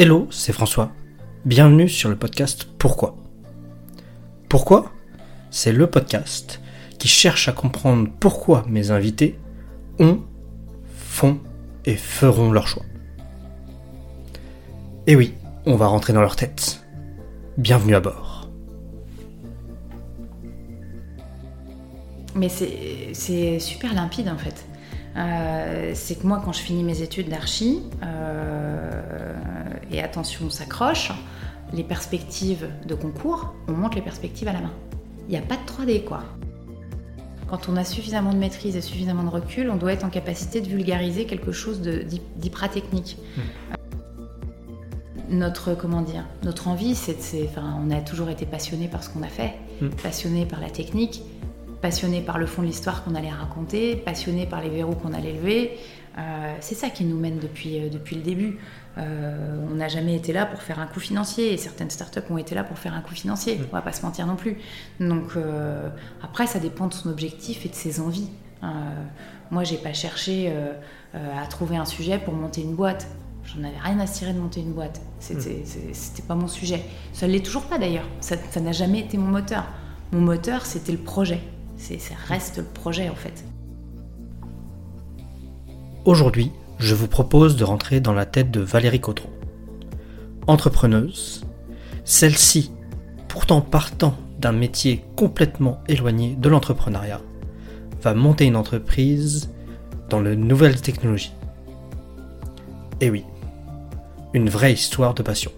Hello, c'est François. Bienvenue sur le podcast Pourquoi Pourquoi? C'est le podcast qui cherche à comprendre pourquoi mes invités ont, font et feront leur choix. Et oui, on va rentrer dans leur tête. Bienvenue à bord. Mais c'est super limpide en fait. Euh, c'est que moi, quand je finis mes études d'archi, euh, et attention, on s'accroche, les perspectives de concours, on monte les perspectives à la main. Il n'y a pas de 3D, quoi. Quand on a suffisamment de maîtrise et suffisamment de recul, on doit être en capacité de vulgariser quelque chose d'hypra-technique. Hmm. Notre, comment dire, notre envie, c'est, enfin, on a toujours été passionné par ce qu'on a fait, hmm. passionné par la technique, passionné par le fond de l'histoire qu'on allait raconter, passionné par les verrous qu'on allait lever. Euh, c'est ça qui nous mène depuis, euh, depuis le début. Euh, on n'a jamais été là pour faire un coup financier et certaines startups ont été là pour faire un coup financier. Mm. On va pas se mentir non plus. Donc après, ça dépend de son objectif et de ses envies. moi, j'ai pas cherché à trouver un sujet pour monter une boîte. J'en avais rien à cirer de monter une boîte. C'était, mm. c'était pas mon sujet. Ça l'est toujours pas d'ailleurs. Ça n'a jamais été mon moteur. Mon moteur, c'était le projet. Ça reste le projet en fait. Aujourd'hui, je vous propose de rentrer dans la tête de Valérie Caudron. Entrepreneuse, celle-ci, pourtant partant d'un métier complètement éloigné de l'entrepreneuriat, va monter une entreprise dans les nouvelles technologies. Et oui, une vraie histoire de passion.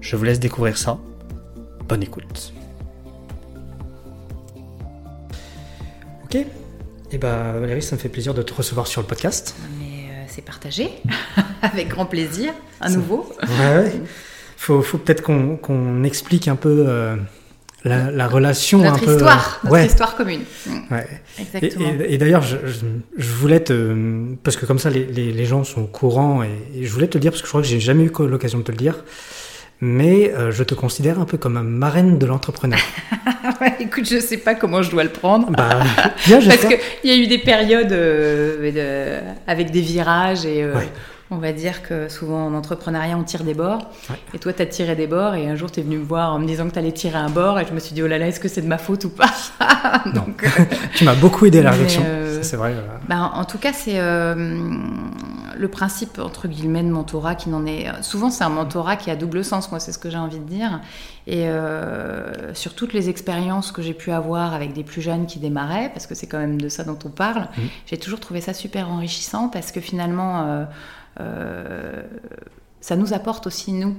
Je vous laisse découvrir ça. Bonne écoute. Ok. Eh ben, Valérie, ça me fait plaisir de te recevoir sur le podcast. Mais euh, c'est partagé, avec grand plaisir, à nouveau. Ouais, ouais. Faut, faut peut-être qu'on explique un peu euh, la, relation. Notre un histoire, peu, notre histoire commune. Ouais. Exactement. Et, d'ailleurs, je, je, voulais te. Parce que comme ça, les, les, gens sont au courant, et, je voulais te le dire, parce que je crois que j'ai jamais eu l'occasion de te le dire mais euh, je te considère un peu comme un marraine de l'entrepreneur. écoute, je sais pas comment je dois le prendre. Bah, Parce qu'il y a eu des périodes euh, avec des virages et euh, on va dire que souvent en entrepreneuriat on tire des bords. Et toi, tu as tiré des bords et un jour tu es venu me voir en me disant que tu allais tirer un bord et je me suis dit, oh là là, est-ce que c'est de ma faute ou pas? Donc, tu m'as beaucoup aidé à la réflexion. c'est vrai. Bah, en tout cas, c'est le principe, entre guillemets, de mentorat qui n'en est. Souvent, c'est un mentorat qui a double sens, moi, c'est ce que j'ai envie de dire. Et euh, sur toutes les expériences que j'ai pu avoir avec des plus jeunes qui démarraient, parce que c'est quand même de ça dont on parle, mmh. j'ai toujours trouvé ça super enrichissant parce que finalement. Euh, euh, ça nous apporte aussi, nous,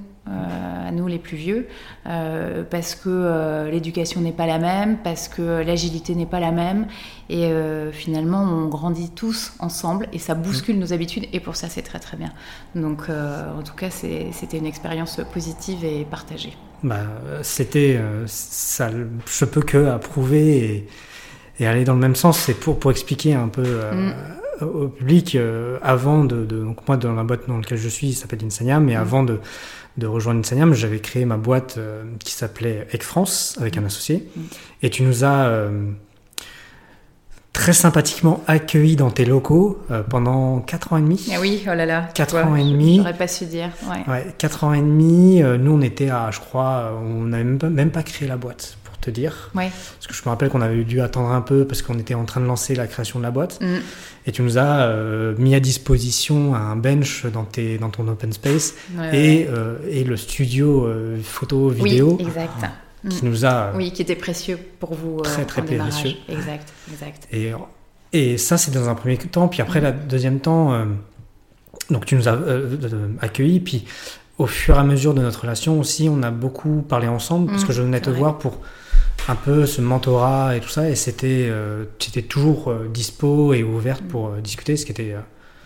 à nous les plus vieux, euh, parce que euh, l'éducation n'est pas la même, parce que l'agilité n'est pas la même, et finalement on grandit tous ensemble et ça bouscule nos habitudes, et pour ça c'est très très bien. Donc en tout cas c'était une expérience positive et partagée. Bah, c'était, ça, je peux que approuver et, aller dans le même sens, c'est pour, pour expliquer un peu. Mm au public euh, avant de, donc moi dans la boîte dans laquelle je suis, ça s'appelle Insaniam, mais mm. avant de, de rejoindre Insaniam, j'avais créé ma boîte euh, qui s'appelait Ec France avec un mm. associé, mm. et tu nous as euh, très sympathiquement accueillis dans tes locaux pendant 4 ans et demi. Ah oui, oh là là. 4 ans et demi. J'aurais pas su dire. Ouais. ouais 4 ans et demi. nous, on était à, je crois, on n'avait même, même pas créé la boîte te dire. Ouais. Parce que je me rappelle qu'on avait dû attendre un peu parce qu'on était en train de lancer la création de la boîte. Mm. Et tu nous as euh, mis à disposition un bench dans, tes, dans ton open space et, euh, et, le studio euh, photo vidéo. Oui, exact. Qui mm. nous a. Oui, qui était précieux pour vous. Très, très précieux. Exact, exact. Et, et ça, c'est dans un premier temps. Puis après, mm. la deuxième temps, donc tu nous as accueillis. Puis au fur et à mesure de notre relation aussi, on a beaucoup parlé ensemble parce que je venais te voir pour un peu ce mentorat et tout ça, et c'était, euh, toujours euh, dispo et ouverte pour euh, discuter, ce qui était.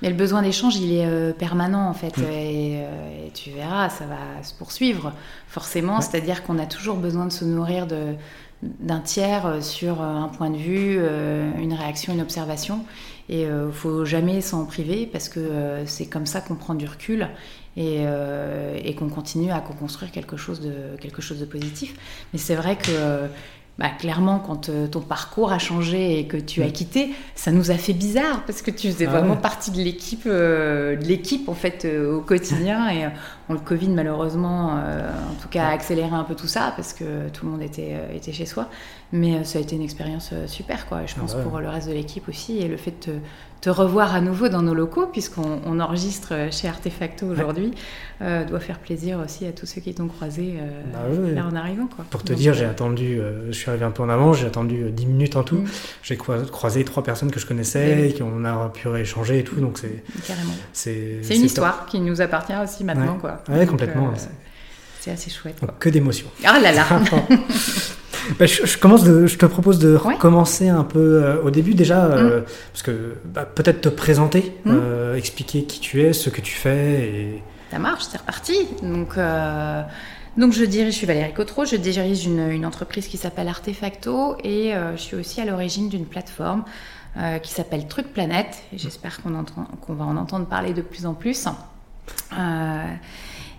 Mais le besoin d'échange, il est permanent en fait, mm. et, tu verras, ça va se poursuivre forcément. C'est-à-dire qu'on a toujours besoin de se nourrir de, d'un tiers sur un point de vue, une réaction, une observation. Et il ne faut jamais s'en priver parce que c'est comme ça qu'on prend du recul et, et qu'on continue à construire quelque chose, de, quelque chose de positif. Mais c'est vrai que bah, clairement, quand euh, ton parcours a changé et que tu as mm. quitté, ça nous a fait bizarre parce que tu faisais ah vraiment partie de l'équipe, euh, de l'équipe en fait euh, au quotidien. et le Covid, malheureusement, en tout cas, a accéléré un peu tout ça parce que tout le monde était, était chez soi. Mais ça a été une expérience super, quoi. Je ah pense pour le reste de l'équipe aussi. Et le fait de te revoir à nouveau dans nos locaux, puisqu'on enregistre chez Artefacto aujourd'hui, euh, doit faire plaisir aussi à tous ceux qui t'ont croisé euh, bah là en arrivant. Quoi. Pour te dire, j'ai euh, attendu, je suis arrivé un peu en avant, j'ai attendu 10 minutes en tout. Mm. J'ai croisé trois personnes que je connaissais, et qu'on a pu échanger et tout. Donc c'est, c'est, une histoire qui nous appartient aussi maintenant. Quoi. Ouais, complètement. c'est assez chouette. que d'émotions. Ah là là Bah, je, commence de, je te propose de recommencer un peu euh, au début déjà, euh, mm. parce que bah, peut-être te présenter, mm. euh, expliquer qui tu es, ce que tu fais. Et... Ça marche, c'est reparti. Donc, donc je dirige, je suis Valérie Cotreau, je dirige une, une entreprise qui s'appelle Artefacto et je suis aussi à l'origine d'une plateforme qui s'appelle Truc Planète. J'espère qu'on qu'on va en entendre parler de plus en plus.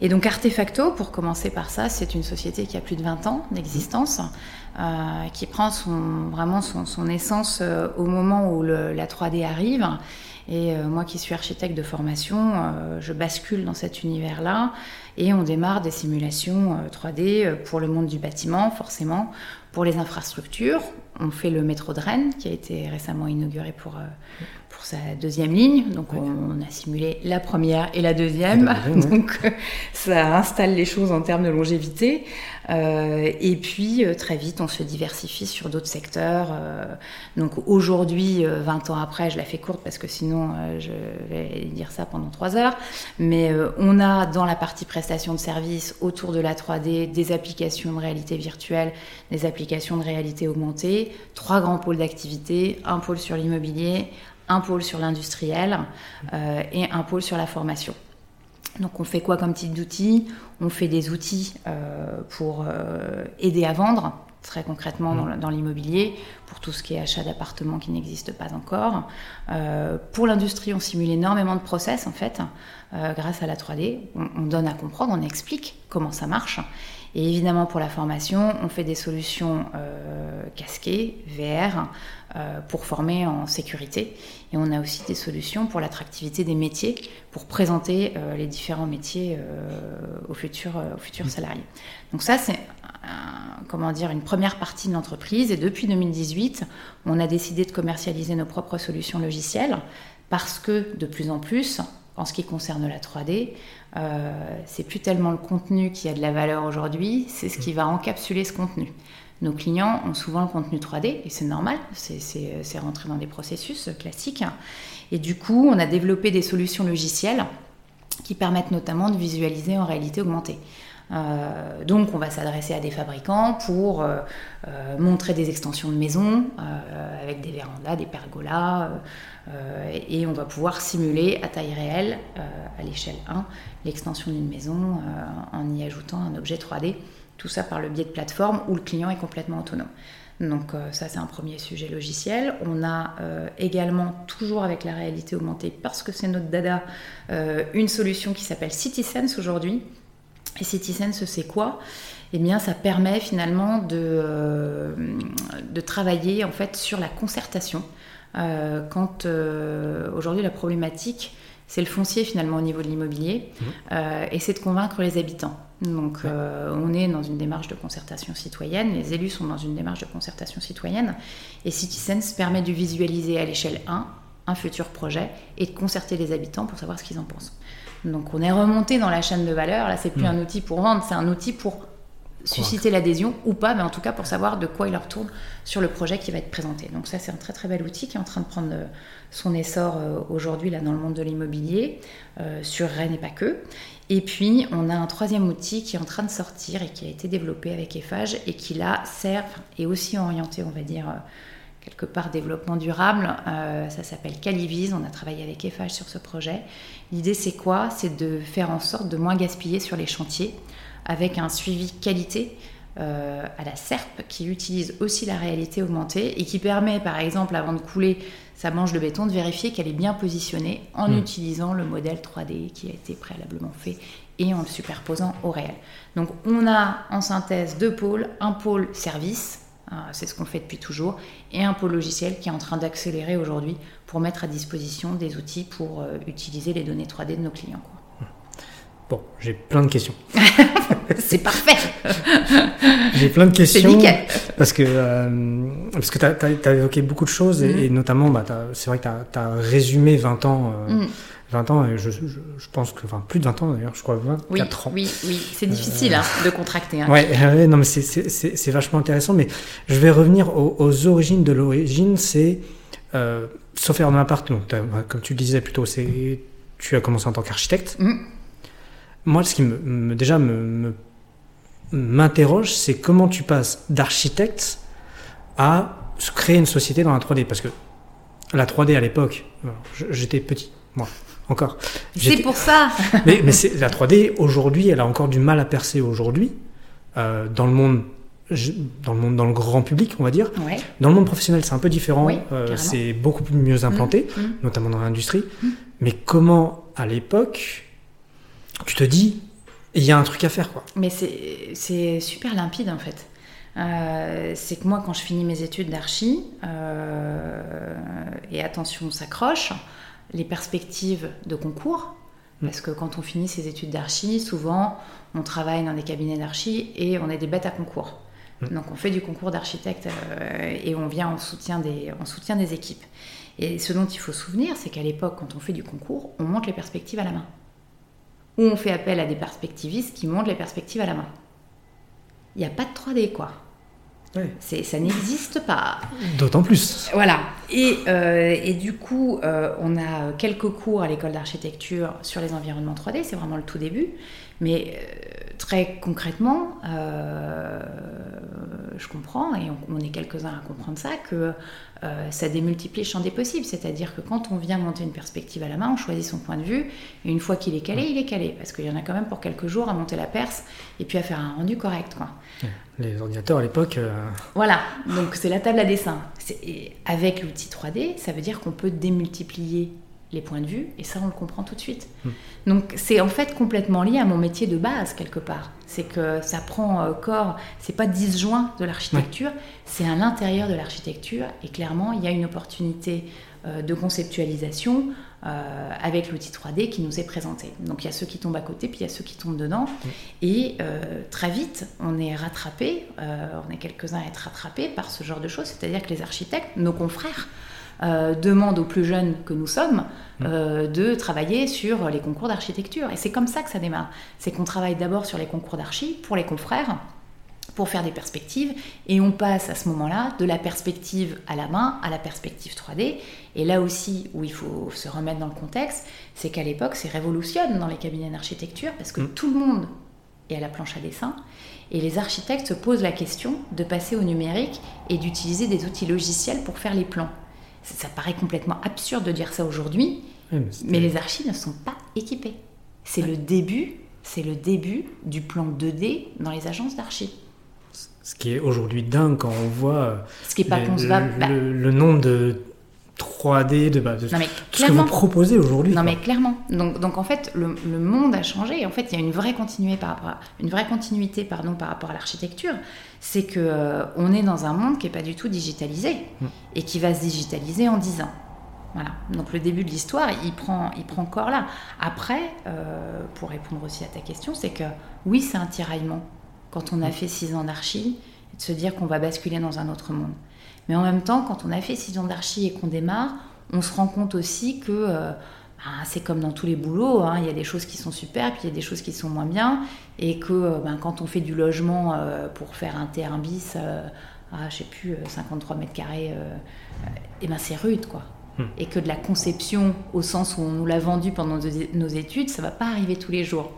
Et donc Artefacto, pour commencer par ça, c'est une société qui a plus de 20 ans d'existence, euh, qui prend son, vraiment son, essence euh, au moment où la 3D arrive. Et euh, moi qui suis architecte de formation, je bascule dans cet univers-là et on démarre des simulations 3D pour le monde du bâtiment, forcément, pour les infrastructures. On fait le métro de Rennes qui a été récemment inauguré pour, sa deuxième ligne. Donc on, a simulé la première et la deuxième. Donc ça installe les choses en termes de longévité. Euh, et puis euh, très vite on se diversifie sur d'autres secteurs. Euh, donc aujourd'hui, 20 ans après, je la fais courte parce que sinon je vais dire ça pendant trois heures. Mais on a dans la partie prestation de services autour de la 3D des applications de réalité virtuelle, des applications de réalité augmentée, trois grands pôles d'activité, un pôle sur l'immobilier, un pôle sur l'industriel euh, et un pôle sur la formation. Donc on fait quoi comme type d'outils? On fait des outils euh, pour euh, aider à vendre, très concrètement dans, l'immobilier, pour tout ce qui est achat d'appartements qui n'existe pas encore. pour l'industrie, on simule énormément de process en fait, grâce à la 3D. On, on, donne à comprendre, on explique comment ça marche. Et évidemment pour la formation, on fait des solutions casquées, VR, pour former en sécurité. Et on a aussi des solutions pour l'attractivité des métiers, pour présenter euh, les différents métiers euh, aux, futurs, aux futurs salariés. Donc ça, c'est comment dire, une première partie de l'entreprise. Et depuis 2018, on a décidé de commercialiser nos propres solutions logicielles parce que de plus en plus, en ce qui concerne la 3D, euh, c'est plus tellement le contenu qui a de la valeur aujourd'hui, c'est ce qui va encapsuler ce contenu. Nos clients ont souvent le contenu 3D, et c'est normal, c'est rentré dans des processus classiques. Et du coup, on a développé des solutions logicielles qui permettent notamment de visualiser en réalité augmentée. Euh, donc on va s'adresser à des fabricants pour euh, euh, montrer des extensions de maisons avec des vérandas, des pergolas, et on va pouvoir simuler à taille réelle, à l'échelle 1, l'extension d'une maison en y ajoutant un objet 3D tout ça par le biais de plateformes où le client est complètement autonome. Donc euh, ça c'est un premier sujet logiciel. On a euh, également, toujours avec la réalité augmentée, parce que c'est notre dada, euh, une solution qui s'appelle CitySense aujourd'hui. Et CitySense c'est quoi? Eh bien ça permet finalement de, de travailler en fait sur la concertation. quand aujourd'hui la problématique c'est le foncier finalement au niveau de l'immobilier, mmh. et c'est de convaincre les habitants. Donc euh, on est dans une démarche de concertation citoyenne, les élus sont dans une démarche de concertation citoyenne, et CitySense permet de visualiser à l'échelle 1 un futur projet et de concerter les habitants pour savoir ce qu'ils en pensent. Donc on est remonté dans la chaîne de valeur, là c'est plus mmh. un outil pour vendre, c'est un outil pour susciter l'adhésion ou pas, mais en tout cas pour savoir de quoi il leur tourne sur le projet qui va être présenté. Donc ça, c'est un très très bel outil qui est en train de prendre euh, son essor euh, aujourd'hui là dans le monde de l'immobilier, euh, sur Rennes et pas que. Et puis on a un troisième outil qui est en train de sortir et qui a été développé avec Eiffage et qui là sert et aussi orienté, on va dire quelque part développement durable. ça s'appelle Calivise. On a travaillé avec Eiffage sur ce projet. L'idée, c'est quoi? C'est de faire en sorte de moins gaspiller sur les chantiers avec un suivi qualité euh, à la SERP qui utilise aussi la réalité augmentée et qui permet par exemple avant de couler sa manche de béton de vérifier qu'elle est bien positionnée en hmm. utilisant le modèle 3D qui a été préalablement fait et en le superposant au réel. Donc on a en synthèse deux pôles, un pôle service c'est ce qu'on fait depuis toujours, et un pôle logiciel qui est en train d'accélérer aujourd'hui pour mettre à disposition des outils pour utiliser les données 3D de nos clients. Bon, j'ai plein de questions. c'est parfait. j'ai plein de questions. C'est nickel. Parce que, euh, parce que tu as, évoqué beaucoup de choses et, mm. notamment, bah, c'est vrai que tu as, résumé 20 ans. 20 euh, mm. ans, et je, je, pense que, enfin, plus de 20 ans d'ailleurs, je crois 24 oui, ans. Oui, oui, c'est difficile hein, de contracter. Hein. Ouais, non, mais c'est vachement intéressant. Mais je vais revenir aux, origines de l'origine. C'est, euh, sauf faire ma part, comme tu le disais plutôt, c'est tu as commencé en tant qu'architecte. Mm. Moi, ce qui me, déjà me, m'interroge, c'est comment tu passes d'architecte à créer une société dans la 3D. Parce que la 3D à l'époque, j'étais petit, moi, encore. C'est pour ça Mais, mais la 3D, aujourd'hui, elle a encore du mal à percer aujourd'hui, euh, dans le monde dans le monde dans le grand public on va dire dans le monde professionnel c'est un peu différent euh, c'est beaucoup mieux implanté mmh, mmh. notamment dans l'industrie mmh. mais comment à l'époque tu te dis, il y a un truc à faire. Quoi. Mais c'est super limpide en fait. Euh, c'est que moi, quand je finis mes études d'archi, euh, et attention, on s'accroche, les perspectives de concours, mm. parce que quand on finit ses études d'archi, souvent, on travaille dans des cabinets d'archi et on est des bêtes à concours. Mm. Donc on fait du concours d'architecte euh, et on vient en soutien, des, en soutien des équipes. Et ce dont il faut se souvenir, c'est qu'à l'époque, quand on fait du concours, on monte les perspectives à la main où on fait appel à des perspectivistes qui montrent les perspectives à la main. Il n'y a pas de 3D, quoi. Ça n'existe pas. D'autant plus. Voilà. Et, euh, et du coup, euh, on a quelques cours à l'école d'architecture sur les environnements 3D, c'est vraiment le tout début. Mais euh, très concrètement, je comprends, et on, est quelques-uns à comprendre ça, que ça démultiplie le champ des possibles. C'est-à-dire que quand on vient monter une perspective à la main, on choisit son point de vue, et une fois qu'il est calé, il est calé. Parce qu'il y en a quand même pour quelques jours à monter la perse, et puis à faire un rendu correct. Quoi. Les ordinateurs à l'époque. Euh, voilà, donc c'est la table à dessin. Avec l'outil 3D, ça veut dire qu'on peut démultiplier les points de vue, et ça on le comprend tout de suite. Hmm. Donc c'est en fait complètement lié à mon métier de base quelque part. C'est que ça prend euh, corps, c'est pas disjoint de l'architecture, c'est à l'intérieur de l'architecture, et clairement il y a une opportunité euh, de conceptualisation euh, avec l'outil 3D qui nous est présenté. Donc il y a ceux qui tombent à côté, puis il y a ceux qui tombent dedans. Et euh, très vite, on est rattrapé, on est quelques-uns à être rattrapés par ce genre de choses. C'est-à-dire que les architectes, nos confrères, demandent aux plus jeunes que nous sommes de travailler sur les concours d'architecture. Et c'est comme ça que ça démarre. C'est qu'on travaille d'abord sur les concours d'archi pour les confrères pour faire des perspectives et on passe à ce moment-là de la perspective à la main à la perspective 3D et là aussi où il faut se remettre dans le contexte c'est qu'à l'époque c'est révolutionne dans les cabinets d'architecture parce que mm. tout le monde est à la planche à dessin et les architectes se posent la question de passer au numérique et d'utiliser des outils logiciels pour faire les plans ça, paraît complètement absurde de dire ça aujourd'hui mais, les archis ne sont pas équipés c'est le début c'est le début du plan 2D dans les agences d'archi ce qui est aujourd'hui dingue quand on voit ce qui est pas concevable, bah. le, nombre de 3D, de, bah, de non, mais ce que vous proposez aujourd'hui. Non mais clairement. Donc, donc en fait, le, monde a changé. En fait, il y a une vraie continuité par rapport à, une vraie continuité pardon, par rapport à l'architecture. C'est que euh, on est dans un monde qui est pas du tout digitalisé mm. et qui va se digitaliser en 10 ans. Voilà. Donc le début de l'histoire, il prend, il prend corps là. Après, euh, pour répondre aussi à ta question, c'est que oui, c'est un tiraillement quand on a fait six ans d'archi, de se dire qu'on va basculer dans un autre monde. Mais en même temps, quand on a fait six ans d'archi et qu'on démarre, on se rend compte aussi que euh, bah, c'est comme dans tous les boulots, hein, il y a des choses qui sont super, puis il y a des choses qui sont moins bien, et que euh, ben, quand on fait du logement euh, pour faire un T1 bis, à, je sais plus, 53 mètres carrés, et ben c'est rude, quoi. Hmm. Et que de la conception, au sens où on nous l'a vendu pendant nos études, ça va pas arriver tous les jours.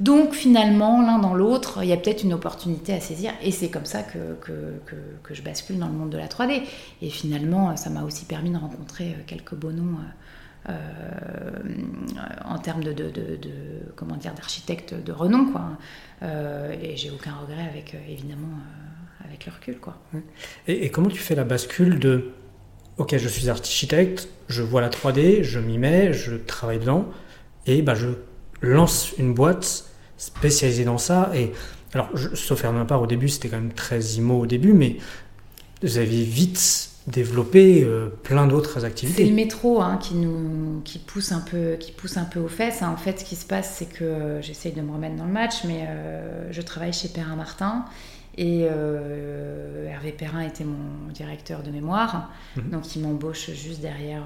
Donc finalement, l'un dans l'autre, il y a peut-être une opportunité à saisir et c'est comme ça que, que, je bascule dans le monde de la 3D. Et finalement, ça m'a aussi permis de rencontrer euh, quelques beaux noms euh, euh, en termes de, de, comment dire d'architectes de renom. Quoi. et j'ai aucun regret avec, évidemment, avec le recul. Quoi. Et, et comment tu fais la bascule de Ok, je suis architecte, je vois la 3D, je m'y mets, je travaille dedans, et bah, je lance une boîte spécialisée dans ça. Et alors, je, sauf à ma part, au début, c'était quand même très IMO au début, mais vous avez vite développé euh, plein d'autres activités. C'est le métro hein, qui nous qui pousse un peu qui pousse un peu aux fesses. En fait, ce qui se passe, c'est que euh, j'essaye de me remettre dans le match, mais euh, je travaille chez Perrin Martin et Hervé Perrin était mon directeur de mémoire, mhm. donc il m'embauche juste derrière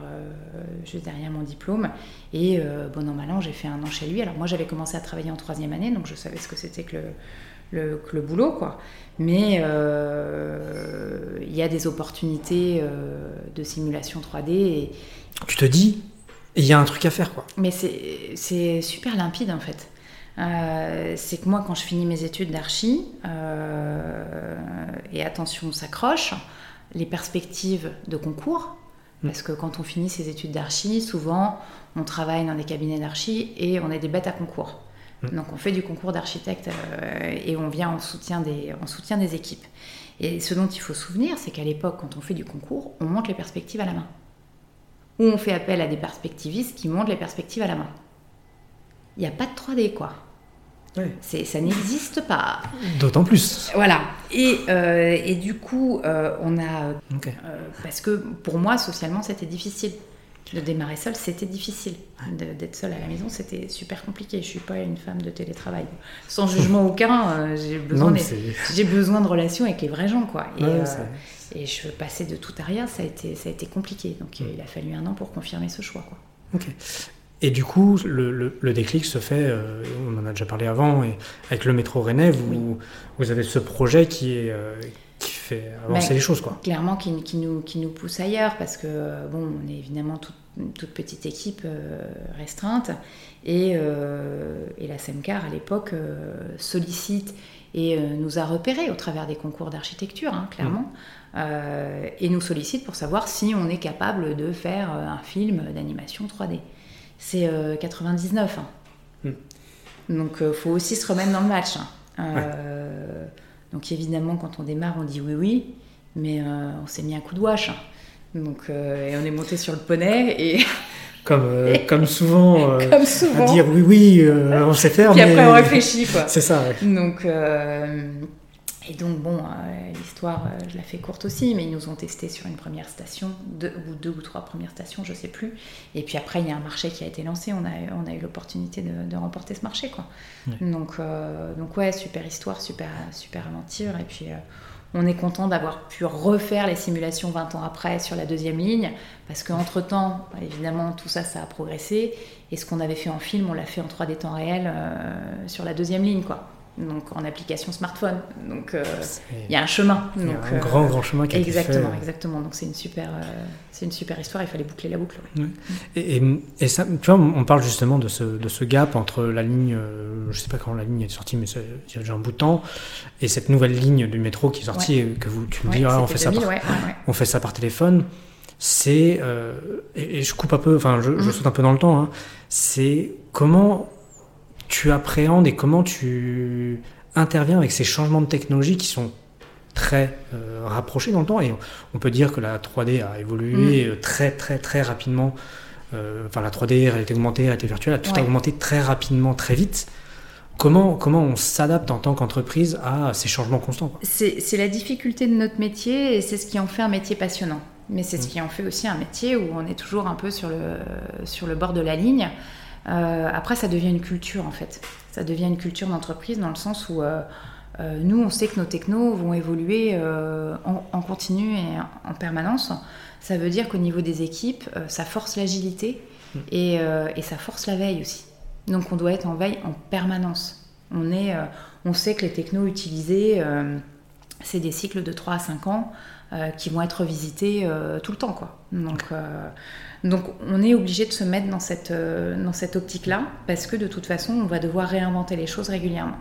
juste derrière mon diplôme. Et bon an mal an, j'ai fait un an chez lui. Alors moi, j'avais commencé à travailler en troisième année, donc je savais ce que c'était que le le, le, boulot, quoi. Mais euh, il y a des opportunités euh, de simulation 3D. Et... Tu te dis, il y a un truc à faire, quoi. Mais c'est super limpide, en fait. Euh, c'est que moi, quand je finis mes études d'archi, et attention, on s'accroche, les perspectives de concours, mm. parce que quand on finit ses études d'archi, souvent, on travaille dans des cabinets d'archi et on est des bêtes à concours. Mm. Donc on fait du concours d'architecte euh, et on vient en soutien, des, en soutien des équipes. Et ce dont il faut se souvenir, c'est qu'à l'époque, quand on fait du concours, on monte les perspectives à la main. Ou on fait appel à des perspectivistes qui montent les perspectives à la main. Il n'y a pas de 3D, quoi. Ça n'existe pas. D'autant plus. Voilà. Et, euh, et du coup, euh, on a... parce que pour moi, socialement, c'était difficile de démarrer seul, c'était difficile. D'être seule à la maison, c'était super compliqué. Je suis pas une femme de télétravail. Sans jugement aucun, euh, j'ai besoin, j'ai besoin de relations avec les vrais gens, quoi. Et, euh, et, je passais de tout à rien, ça a été, ça a été compliqué. Donc il a fallu un an pour confirmer ce choix, quoi. Ok. Et du coup, le, le, déclic se fait, euh, on en a déjà parlé avant, et avec le métro Rennais, vous, vous avez ce projet qui est, qui fait avancer les choses. Quoi. Clairement, qui, qui, nous, qui nous pousse ailleurs, parce que, bon, on est évidemment une toute petite équipe euh, restreinte, et, euh, et, la SEMCAR, à l'époque, euh, sollicite et nous a repérés au travers des concours d'architecture, hein, clairement, mmh. et nous sollicite pour savoir si on est capable de faire un film d'animation 3D. C'est 99. Hein. Mmh. Donc, il faut aussi se remettre dans le match. Hein. Donc évidemment, quand on démarre, on dit oui, oui, mais euh, on s'est mis un coup de wash. Donc, euh, et on est monté sur le poney et... Comme, euh, comme, souvent, comme souvent, à dire oui, oui, on sait faire. Puis après, on réfléchit, quoi. C'est ça, Donc, et donc, bon, euh, l'histoire, euh, je la fais courte aussi, mais ils nous ont testé sur une première station, deux, ou deux ou trois premières stations, je sais plus. Et puis après, il y a un marché qui a été lancé, on a, on a eu l'opportunité de, remporter ce marché, quoi. Donc, euh, donc, ouais, super histoire, super, super aventure. Et puis, on est content d'avoir pu refaire les simulations 20 ans après sur la deuxième ligne, parce qu'entre-temps, évidemment, tout ça, ça a progressé. Et ce qu'on avait fait en film, on l'a fait en 3D temps réel sur la deuxième ligne, quoi donc en application smartphone. Donc euh, il y a un chemin. A un grand grand chemin qui a exactement, été fait. Exactement, donc c'est une super, euh, c'est une super histoire. Il fallait boucler la boucle. Et, et, ça, tu vois, on parle justement de ce, de ce gap entre la ligne, euh, je sais pas quand la ligne est sortie, mais il y a déjà un bout de temps, et cette nouvelle ligne du métro qui est sortie, que vous, tu me dis, ah, on fait ça, par, on fait ça par téléphone. C'est et, je coupe un peu, enfin je, je, mm. saute un peu dans le temps. Hein, c'est comment tu appréhendes et comment tu interviens avec ces changements de technologie qui sont très euh, rapprochés dans le temps. Et on peut dire que la 3D a évolué mm. euh, très très très rapidement. Euh, enfin, la 3D, réalité augmentée, réalité virtuelle, a tout augmenté très rapidement, très vite. Comment, comment on s'adapte en tant qu'entreprise à ces changements constants C'est la difficulté de notre métier et c'est ce qui en fait un métier passionnant. Mais c'est ce mm. qui en fait aussi un métier où on est toujours un peu sur le, sur le bord de la ligne. Euh, après, ça devient une culture en fait. Ça devient une culture d'entreprise dans le sens où euh, euh, nous, on sait que nos technos vont évoluer en, continu et en permanence. Ça veut dire qu'au niveau des équipes, ça force l'agilité mm. et, ça force la veille aussi. Donc on doit être en veille en permanence. On, est, on sait que les technos utilisés, c'est des cycles de 3 à 5 ans qui vont être visités tout le temps. Quoi. Donc donc on est obligé de se mettre dans cette, euh, dans cette optique-là, parce que de toute façon, on va devoir réinventer les choses régulièrement.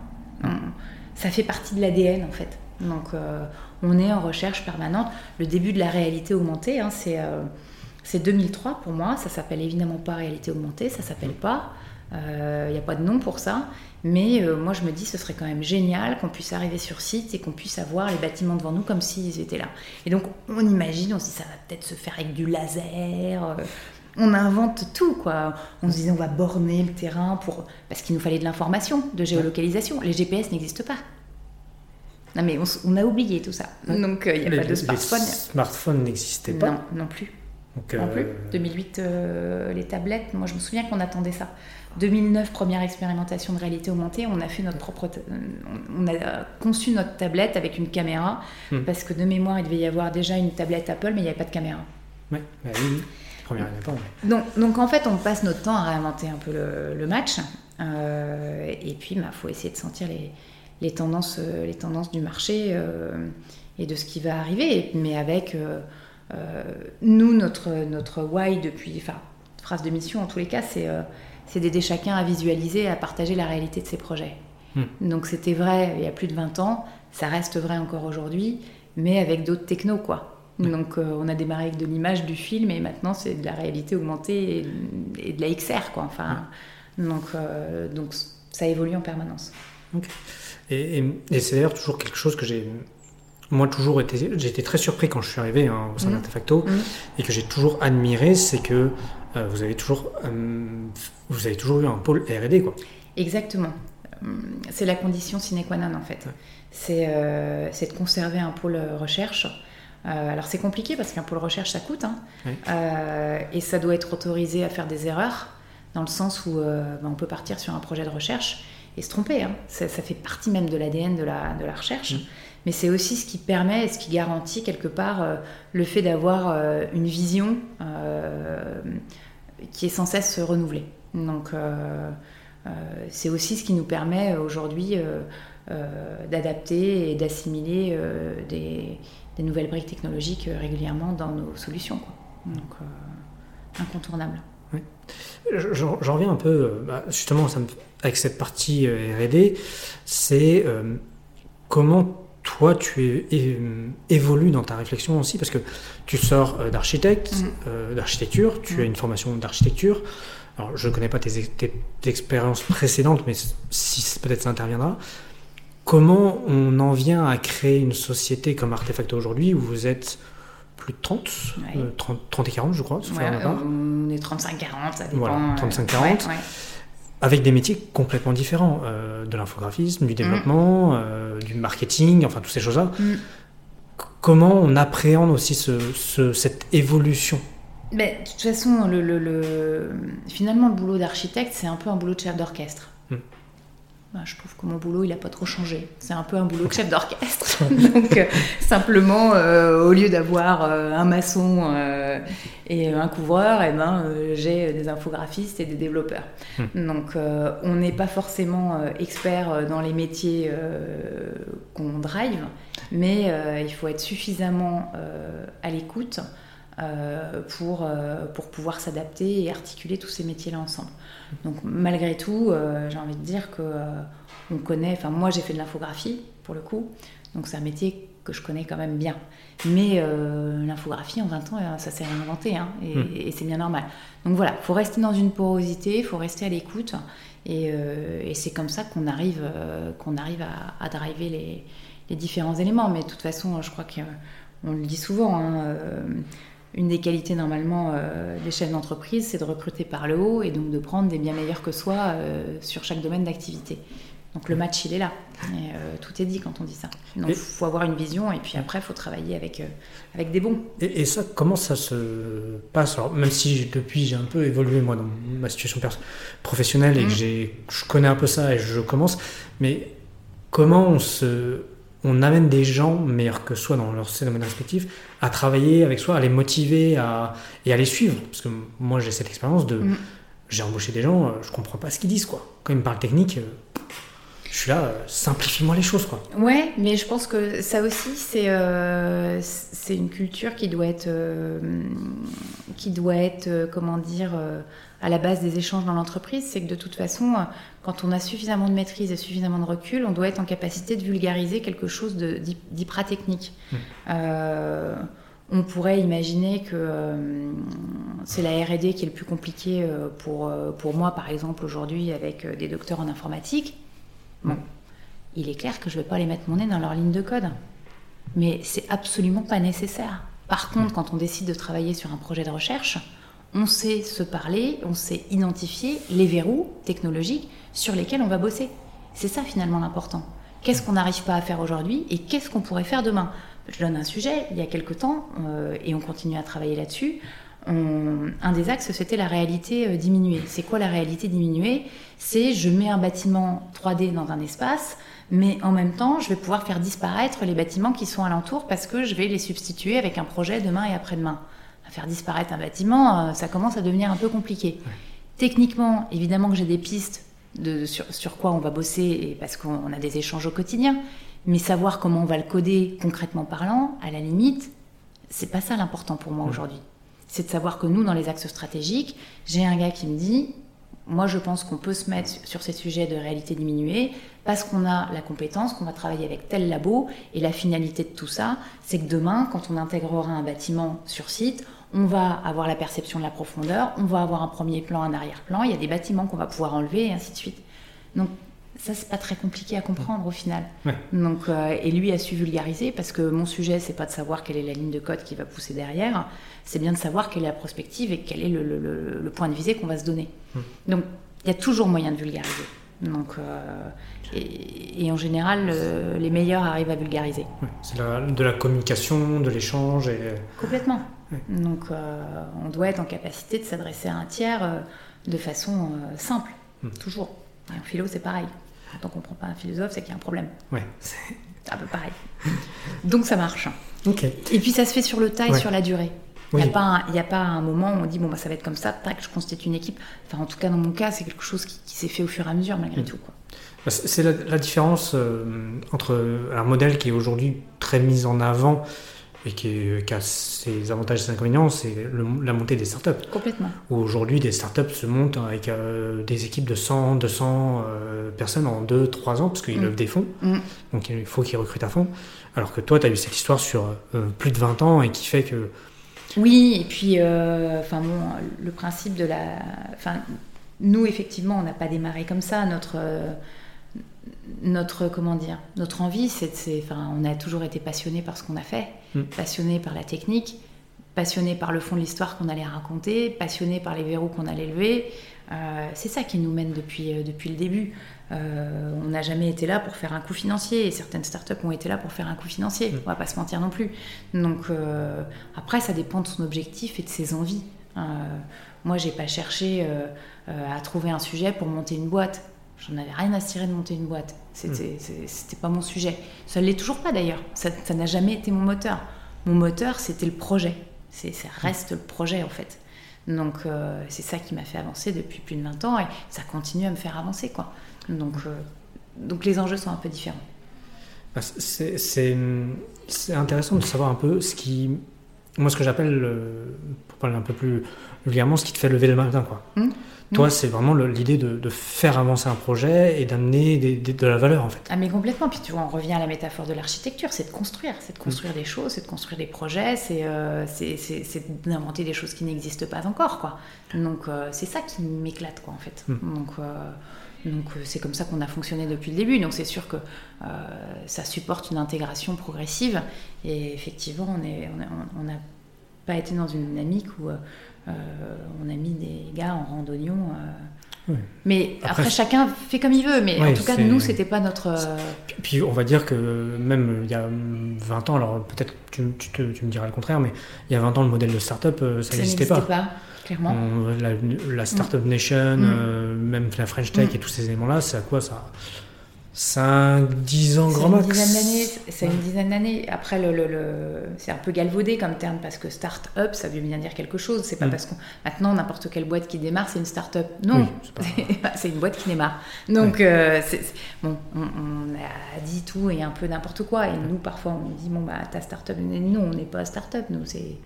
ça fait partie de l'ADN en fait. Donc euh, on est en recherche permanente. Le début de la réalité augmentée, hein, c'est 2003 euh, pour moi. Ça s'appelle évidemment pas réalité augmentée, ça s'appelle pas. Il n'y a pas de nom pour ça. Mais moi, je me dis, ce serait quand même génial qu'on puisse arriver sur site et qu'on puisse avoir les bâtiments devant nous comme s'ils étaient là. Et donc, on imagine, on se dit, ça va peut-être se faire avec du laser. on invente tout, quoi. On se disait, on va borner le terrain pour... parce qu'il nous fallait de l'information, de géolocalisation. Les GPS n'existent pas. Non, mais on, a oublié tout ça. Donc, il n'y a pas de smartphone. Les smartphones n'existaient pas. Non, non plus. non plus. 2008, les tablettes, moi je me souviens qu'on attendait ça. 2009, première expérimentation de réalité augmentée, on a fait notre propre, on a conçu notre tablette avec une caméra hmm. parce que de mémoire il devait y avoir déjà une tablette Apple, mais il n'y avait pas de caméra. Ouais, bah oui, première donc, donc en fait, on passe notre temps à réinventer un peu le, match, euh, et puis il bah, faut essayer de sentir les, les, tendances, les tendances du marché euh, et de ce qui va arriver, mais avec euh, nous notre notre why depuis, enfin phrase de mission en tous les cas, c'est c'est d'aider chacun à visualiser, à partager la réalité de ses projets. Hmm. Donc c'était vrai il y a plus de 20 ans, ça reste vrai encore aujourd'hui, mais avec d'autres technos, quoi. Donc euh, on a démarré avec de l'image, du film, et maintenant c'est de la réalité augmentée et, de la XR, quoi. Enfin, donc, euh, donc ça évolue en permanence. Et, c'est d'ailleurs toujours quelque chose que j'ai moi toujours été j'ai été très surpris quand je suis arrivé hein, au sein mmh. d'Artefacto mmh. et que j'ai toujours admiré c'est que vous avez toujours vous avez toujours eu un pôle R&D quoi. Exactement. C'est la condition sine qua non en fait. C'est de conserver un pôle recherche euh, alors c'est compliqué parce qu'un pôle recherche ça coûte hein. euh, et ça doit être autorisé à faire des erreurs dans le sens où euh, ben, on peut partir sur un projet de recherche et se tromper. Hein. Ça, fait partie même de l'ADN de la, de la recherche. Mm. Mais c'est aussi ce qui permet et ce qui garantit quelque part le fait d'avoir une vision qui est sans cesse se renouveler. Donc c'est aussi ce qui nous permet aujourd'hui d'adapter et d'assimiler des, nouvelles briques technologiques euh, régulièrement dans nos solutions. Donc, euh, incontournable. J'en reviens un peu, euh, bah, justement, avec cette partie RD, c'est comment toi tu évolues dans ta réflexion aussi, parce que tu sors d'architecte, mm. d'architecture, tu as mm. une formation d'architecture. Alors, je ne connais pas tes, tes, expériences précédentes, mais si peut-être ça interviendra. Comment on en vient à créer une société comme Artefacto aujourd'hui où vous êtes plus de 30, 30, euh, et 40 je crois On est 35-40, ça dépend. Voilà, 35-40. Avec des métiers complètement différents, euh, de l'infographisme, du développement, mm. euh, du marketing, enfin toutes ces choses-là. Mm. Comment on appréhende aussi cette évolution? Mais, De toute façon, le, finalement, le boulot d'architecte, c'est un peu un boulot de chef d'orchestre. Bah, je trouve que mon boulot, il n'a pas trop changé. C'est un peu un boulot de chef d'orchestre. Donc, euh, simplement, euh, au lieu d'avoir euh, un maçon et un couvreur, eh ben, j'ai des infographistes et des développeurs. Hmm. Donc, on n'est pas forcément expert dans les métiers qu'on drive, mais il faut être suffisamment à l'écoute pour, pour pouvoir s'adapter et articuler tous ces métiers-là ensemble. Donc malgré tout, euh, j'ai envie de dire que euh, on connaît. Enfin moi j'ai fait de l'infographie pour le coup, donc c'est un métier que je connais quand même bien. Mais euh, l'infographie en 20 ans, ça s'est réinventé, hein, hmm. et, c'est bien normal. Donc voilà, il faut rester dans une porosité, il faut rester à l'écoute, et, c'est comme ça qu'on arrive, qu'on arrive à, driver les, les, différents éléments. Mais de toute façon, je crois qu'on le dit souvent. Hein, une des qualités normalement euh, des chefs d'entreprise, c'est de recruter par le haut et donc de prendre des bien meilleurs que soi euh, sur chaque domaine d'activité. Donc le match, il est là. Et, euh, tout est dit quand on dit ça. Donc il faut avoir une vision et puis après, il faut travailler avec, avec des bons. Et, ça, comment ça se passe? Alors, Même si depuis, j'ai un peu évolué moi dans ma situation professionnelle et que mmh. je connais un peu ça et je commence, mais comment on se on amène des gens meilleurs que soi dans leur domaine respectif à travailler avec soi, à les motiver à, et à les suivre. Parce que moi, j'ai cette expérience de. Mm. J'ai embauché des gens, euh, je comprends pas ce qu'ils disent, quoi. Quand ils me parlent technique, euh, je suis là, euh, simplifie-moi les choses, quoi. Ouais, mais je pense que ça aussi, c'est c'est une culture qui doit être. qui doit être, comment dire à la base des échanges dans l'entreprise, c'est que de toute façon, quand on a suffisamment de maîtrise et suffisamment de recul, on doit être en capacité de vulgariser quelque chose d'hypra-technique. Mmh. Euh, on pourrait imaginer que euh, c'est la RD qui est le plus compliqué euh, pour, pour moi, par exemple, aujourd'hui, avec des docteurs en informatique. Bon, il est clair que je ne vais pas les mettre mon nez dans leur ligne de code. Mais c'est absolument pas nécessaire. Par contre, quand on décide de travailler sur un projet de recherche, on sait se parler, on sait identifier les verrous technologiques sur lesquels on va bosser. C'est ça finalement l'important. Qu'est-ce qu'on n'arrive pas à faire aujourd'hui et qu'est-ce qu'on pourrait faire demain? Je donne un sujet, il y a quelque temps, euh, et on continue à travailler là-dessus. Un des axes, c'était la réalité euh, diminuée. C'est quoi la réalité diminuée? C'est je mets un bâtiment 3D dans un espace, mais en même temps, je vais pouvoir faire disparaître les bâtiments qui sont alentour parce que je vais les substituer avec un projet demain et après-demain. Faire disparaître un bâtiment, euh, ça commence à devenir un peu compliqué. Techniquement, évidemment que j'ai des pistes de, sur, quoi on va bosser et parce qu'on a des échanges au quotidien, mais savoir comment on va le coder concrètement parlant, à la limite, c'est pas ça l'important pour moi aujourd'hui. C'est de savoir que nous, dans les axes stratégiques, j'ai un gars qui me dit moi, je pense qu'on peut se mettre sur ces sujets de réalité diminuée parce qu'on a la compétence, qu'on va travailler avec tel labo. Et la finalité de tout ça, c'est que demain, quand on intégrera un bâtiment sur site, on va avoir la perception de la profondeur, on va avoir un premier plan, un arrière-plan. Il y a des bâtiments qu'on va pouvoir enlever et ainsi de suite. Donc, ça, c'est pas très compliqué à comprendre au final. Donc, euh, et lui a su vulgariser parce que mon sujet, c'est pas de savoir quelle est la ligne de code qui va pousser derrière, c'est bien de savoir quelle est la prospective et quel est le, point de visée qu'on va se donner. Hmm. Donc, il y a toujours moyen de vulgariser. Donc, euh, et, en général, les meilleurs arrivent à vulgariser. c'est de la communication, de l'échange. Et... Complètement. Donc, euh, on doit être en capacité de s'adresser à un tiers de façon simple, hmm. toujours. Et en philo, c'est pareil. Tant qu'on ne prend pas un philosophe, c'est qu'il y a un problème. Ouais. C'est un peu pareil. Donc ça marche. Et puis ça se fait sur le tas et sur la durée. Il n'y a, pas un, a pas un moment où on dit bon bah ça va être comme ça, tac, je constitue une équipe. Enfin en tout cas dans mon cas c'est quelque chose qui, s'est fait au fur et à mesure malgré mm. tout. Bah, c'est la, différence euh, entre un modèle qui est aujourd'hui très mis en avant et qui, a ses avantages et ses inconvénients, c'est la montée des startups. Complètement. Aujourd'hui, des startups se montent avec euh, des équipes de 100, 200 euh, personnes en 2-3 ans, parce qu'ils mm. lèvent des fonds. Mm. Donc il faut qu'ils recrutent à fond. Alors que toi, tu as eu cette histoire sur euh, plus de 20 ans et qui fait que. Oui, et puis, enfin bon, le principe de la. Enfin, nous, effectivement, on n'a pas démarré comme ça. Notre notre comment dire notre envie c'est enfin on a toujours été passionné par ce qu'on a fait mm. passionné par la technique passionné par le fond de l'histoire qu'on allait raconter passionné par les verrous qu'on allait lever euh, c'est ça qui nous mène depuis euh, depuis le début euh, on n'a jamais été là pour faire un coup financier et certaines startups ont été là pour faire un coup financier mm. on va pas se mentir non plus donc après ça dépend de son objectif et de ses envies moi j'ai pas cherché à trouver un sujet pour monter une boîte J'en avais rien à cirer de monter une boîte. C'était, hmm. c'était pas mon sujet. Ça ne l'est toujours pas d'ailleurs. Ça, n'a jamais été mon moteur. Mon moteur, c'était le projet. Ça reste le projet en fait. Donc euh, c'est ça qui m'a fait avancer depuis plus de 20 ans et ça continue à me faire avancer. Quoi. Donc, euh, donc les enjeux sont un peu différents. Bah, c'est, c'est, intéressant de savoir un peu ce qui. Moi, ce que j'appelle, euh, pour parler un peu plus vulgairement, ce qui te fait lever le matin. Quoi. Hmm. Toi, c'est vraiment l'idée de, faire avancer un projet et d'amener de la valeur, en fait. Ah, mais complètement. Puis tu vois, on revient à la métaphore de l'architecture, c'est de construire. C'est de construire des choses, c'est de construire des projets, c'est euh, d'inventer des choses qui n'existent pas encore, quoi. Donc, euh, c'est ça qui m'éclate, quoi, en fait. Hmm. Donc, euh, donc c'est comme ça qu'on a fonctionné depuis le début. Donc c'est sûr que ça supporte une intégration progressive. Et effectivement, on n'a on, on pas été dans une dynamique où euh, on a mis des gars en randonnion. Euh. Mais après, chacun fait comme il veut. Mais en tout cas, nous, c'était pas notre. Euh, puis on va dire que même il y a 20 ans, alors peut-être tu, tu, me diras le contraire, mais il y a 20 ans, le modèle de start-up, ça n'existait pas. pas. Clairement. la, la, Startup Nation, mm. même la French Tech mm. et tous ces éléments-là, c'est à quoi ça 5, 10 ans grand max. C'est une dizaine d'années. Après, le, le, c'est un peu galvaudé comme terme parce que start-up, ça veut bien dire quelque chose. C'est pas mm. parce qu'on maintenant n'importe quelle boîte qui démarre, c'est une start-up. Non, c'est une boîte qui démarre. Donc, euh, bon, on, a dit tout et un peu n'importe quoi. Et nous, parfois, on dit bon bah ta start-up. Non, on n'est pas start-up. Nous, c'est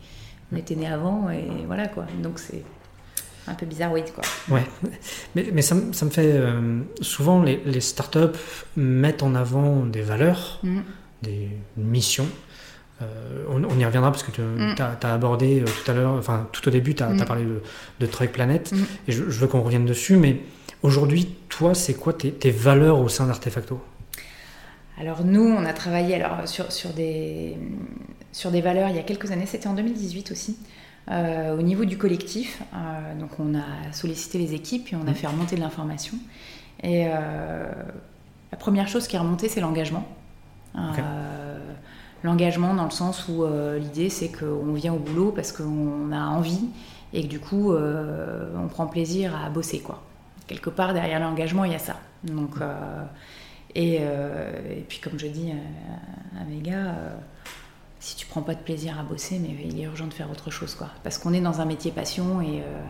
on était né avant et voilà quoi. Donc c'est un peu bizarre, oui, quoi. Ouais, mais, mais ça, ça, me fait. Euh, souvent, les, les, startups mettent en avant des valeurs, mm. des missions. Euh, on, y reviendra parce que tu mm. as, abordé euh, tout à l'heure, enfin, tout au début, tu as, mm. parlé de, de Truck Planet, et je, veux qu'on revienne dessus, mais aujourd'hui, toi, c'est quoi tes, tes, valeurs au sein d'Artefacto? Alors nous, on a travaillé alors, sur, sur, des, sur des valeurs il y a quelques années, c'était en 2018 aussi. Euh, au niveau du collectif, euh, donc on a sollicité les équipes et on a mmh. fait remonter de l'information. Et euh, La première chose qui est remontée, c'est l'engagement. L'engagement dans le sens où l'idée, c'est qu'on vient au boulot parce qu'on a envie et que du coup, on prend plaisir à bosser. Quoi. Quelque part, derrière l'engagement, il y a ça. Donc, et, et, puis, comme je dis à, mes gars, si tu prends pas de plaisir à bosser, mais il est urgent de faire autre chose, quoi. Parce qu'on est dans un métier passion et, euh,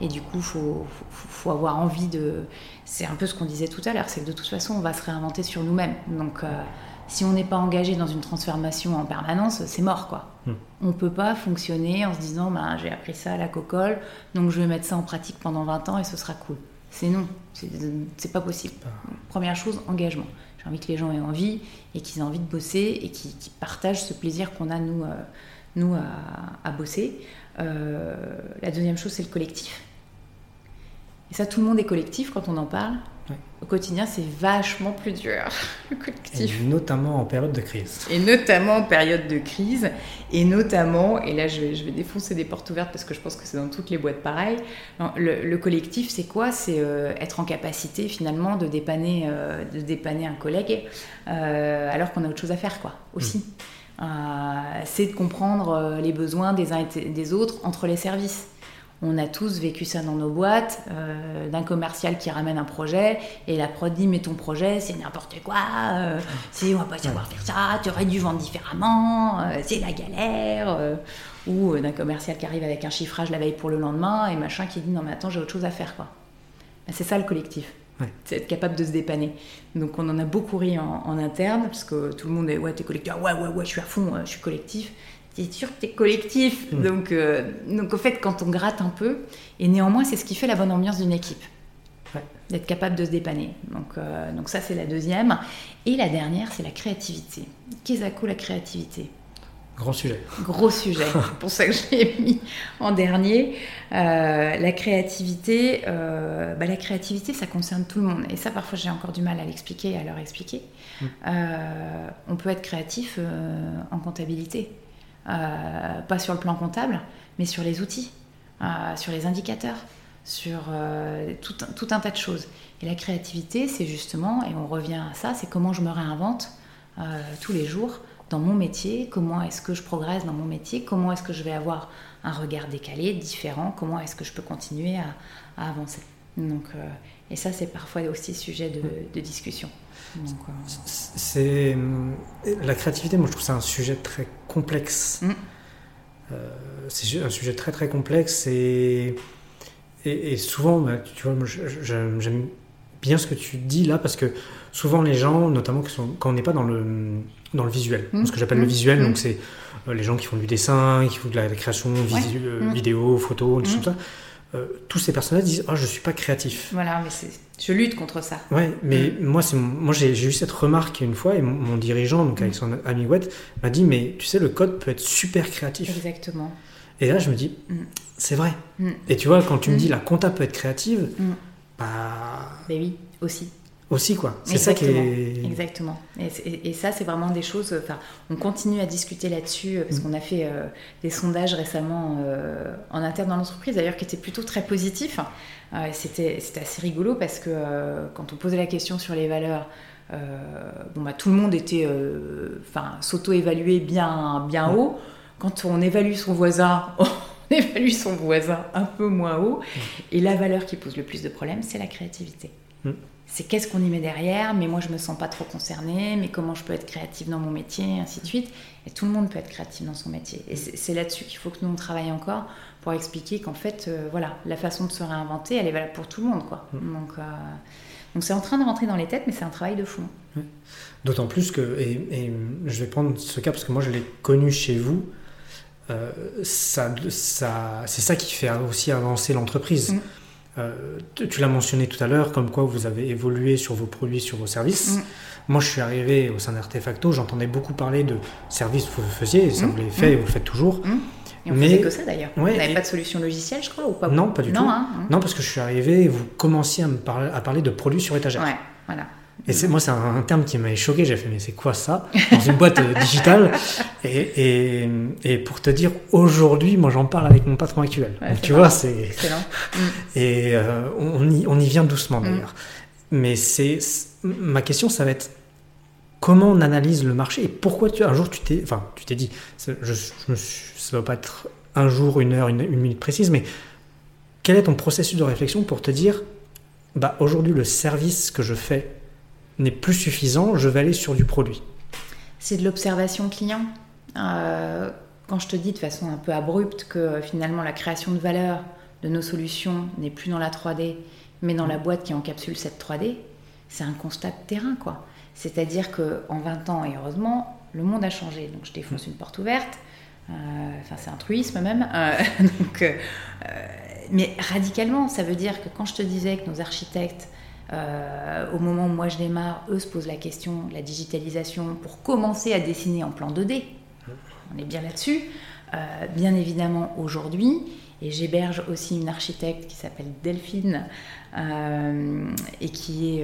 et du coup, faut, faut, avoir envie de. C'est un peu ce qu'on disait tout à l'heure, c'est que de toute façon, on va se réinventer sur nous-mêmes. Donc, euh, si on n'est pas engagé dans une transformation en permanence, c'est mort, quoi. Hmm. On peut pas fonctionner en se disant, bah, j'ai appris ça à la cocole, donc je vais mettre ça en pratique pendant 20 ans et ce sera cool. C'est non, c'est pas possible. Première chose, engagement. J'ai envie que les gens aient envie et qu'ils aient envie de bosser et qu'ils partagent ce plaisir qu'on a, nous, euh, nous à, bosser. Euh, la deuxième chose, c'est le collectif. Et ça, tout le monde est collectif quand on en parle. Au quotidien, c'est vachement plus dur, le collectif. Et notamment en période de crise. Et notamment en période de crise. Et notamment, et là je vais, je vais défoncer des portes ouvertes parce que je pense que c'est dans toutes les boîtes pareil. le, collectif, c'est quoi? C'est euh, être en capacité finalement de dépanner, euh, de dépanner un collègue euh, alors qu'on a autre chose à faire, quoi, aussi. Mmh. c'est de comprendre les besoins des uns et des autres entre les services. On a tous vécu ça dans nos boîtes, euh, d'un commercial qui ramène un projet et la prod dit mais ton projet c'est n'importe quoi, euh, on va pas savoir faire ça, tu aurais dû vendre différemment, euh, c'est la galère. ou d'un commercial qui arrive avec un chiffrage la veille pour le lendemain et machin qui dit non mais attends j'ai autre chose à faire quoi. Ben, c'est ça le collectif. C'est être capable de se dépanner. Donc on en a beaucoup ri en, interne, parce que tout le monde est ouais t'es collectif, ouais ouais ouais je suis à fond, je suis collectif c'est sûr que tu es collectif. Mm. Donc, euh, donc, au fait, quand on gratte un peu, et néanmoins, c'est ce qui fait la bonne ambiance d'une équipe. D'être capable de se dépanner. Donc, euh, donc ça, c'est la deuxième. Et la dernière, c'est la créativité. Qu'est-ce que la créativité Grand sujet. Gros sujet. c'est pour ça que je l'ai mis en dernier. Euh, la créativité, bah, la créativité, ça concerne tout le monde. Et ça, parfois, j'ai encore du mal à l'expliquer et à leur expliquer. Mm. on peut être créatif en comptabilité. Euh, pas sur le plan comptable, mais sur les outils, euh, sur les indicateurs, sur euh, tout, un tas de choses. Et la créativité, c'est justement, et on revient à ça, c'est comment je me réinvente tous les jours dans mon métier, comment est-ce que je progresse dans mon métier, comment est-ce que je vais avoir un regard décalé, différent, comment est-ce que je peux continuer à, avancer. Donc, et ça, c'est parfois aussi sujet de discussion. C'est la créativité. Moi, je trouve ça un sujet très complexe. Mm. Euh, c'est un sujet très très complexe et et, souvent, bah, tu vois, j'aime bien ce que tu dis là parce que souvent les gens, notamment quand on n'est pas dans le dans le visuel, mm. ce que j'appelle le mm. visuel, donc c'est euh, les gens qui font du dessin, qui font de la, création euh, vidéo, photo, tout ça euh, tous ces personnages disent oh je suis pas créatif voilà mais je lutte contre ça. Ouais mais mm. moi c'est moi j'ai eu cette remarque une fois et mon, dirigeant donc avec mm. son ami Wet m'a dit mais tu sais le code peut être super créatif. Exactement. Et là je me dis mm. c'est vrai. Et tu vois quand tu me dis la compta peut être créative bah mais oui aussi aussi quoi. C'est ça qui est exactement. Et, ça c'est vraiment des choses. Enfin, on continue à discuter là-dessus euh, parce mm. qu'on a fait euh, des sondages récemment euh, en interne dans l'entreprise d'ailleurs qui étaient plutôt très positifs. c'était c'était assez rigolo parce que quand on posait la question sur les valeurs. bon bah tout le monde était enfin s'auto-évaluer bien bien mm. haut. Quand on évalue son voisin. On évalue son voisin un peu moins haut. Mm. Et la valeur qui pose le plus de problèmes, c'est la créativité c'est qu'est-ce qu'on y met derrière, mais moi je me sens pas trop concernée, mais comment je peux être créative dans mon métier, et ainsi de suite. Et tout le monde peut être créatif dans son métier. Et c'est là-dessus qu'il faut que nous on travaille encore pour expliquer qu'en fait, euh, voilà, la façon de se réinventer, elle est valable pour tout le monde, quoi. Mm. Donc, euh, donc c'est en train de rentrer dans les têtes, mais c'est un travail de fond. D'autant plus que, et, je vais prendre ce cas parce que moi je l'ai connu chez vous. Euh, ça, ça, c'est ça qui fait aussi avancer l'entreprise. Mm. Euh, tu l'as mentionné tout à l'heure, comme quoi vous avez évolué sur vos produits, sur vos services. Mm. Moi, je suis arrivé au sein d'Artefacto, j'entendais beaucoup parler de services que vous faisiez, et ça mm. vous l'avez fait, et mm. vous le faites toujours. Et on Mais... faisait que ça d'ailleurs. vous n'avez pas de solution logicielle, je crois, ou pas Non, pas du tout. Hein, hein. Non, parce que je suis arrivé et vous commenciez à me parler, à parler de produits sur étagère. Ouais, voilà. Et c'est, moi, c'est un, terme qui m'avait choqué. J'ai fait, mais c'est quoi ça Dans une boîte euh, digitale. Et, et, et, pour te dire, aujourd'hui, moi, j'en parle avec mon patron actuel. Donc, tu vois, c'est. Excellent. Et euh, on, y, on y vient doucement, mm. d'ailleurs. Mais c'est ma question, ça va être comment on analyse le marché et pourquoi tu un jour tu t'es, enfin tu t'es dit, je, je, ça va pas être un jour, une heure, une, une minute précise, mais quel est ton processus de réflexion pour te dire, bah aujourd'hui le service que je fais n'est plus suffisant, je vais aller sur du produit. C'est de l'observation client. Euh, quand je te dis de façon un peu abrupte que euh, finalement la création de valeur de nos solutions n'est plus dans la 3D, mais dans la boîte qui encapsule cette 3D, c'est un constat de terrain, quoi. C'est-à-dire qu'en 20 ans, et heureusement, le monde a changé. Donc je défonce une porte ouverte. Euh, c'est un truisme même. mais radicalement, ça veut dire que quand je te disais que nos architectes euh, au moment où moi je démarre, eux se posent la question de la digitalisation pour commencer à dessiner en plan 2D. On est bien là-dessus. Euh, bien évidemment, aujourd'hui, et j'héberge aussi une architecte qui s'appelle Delphine euh, et qui,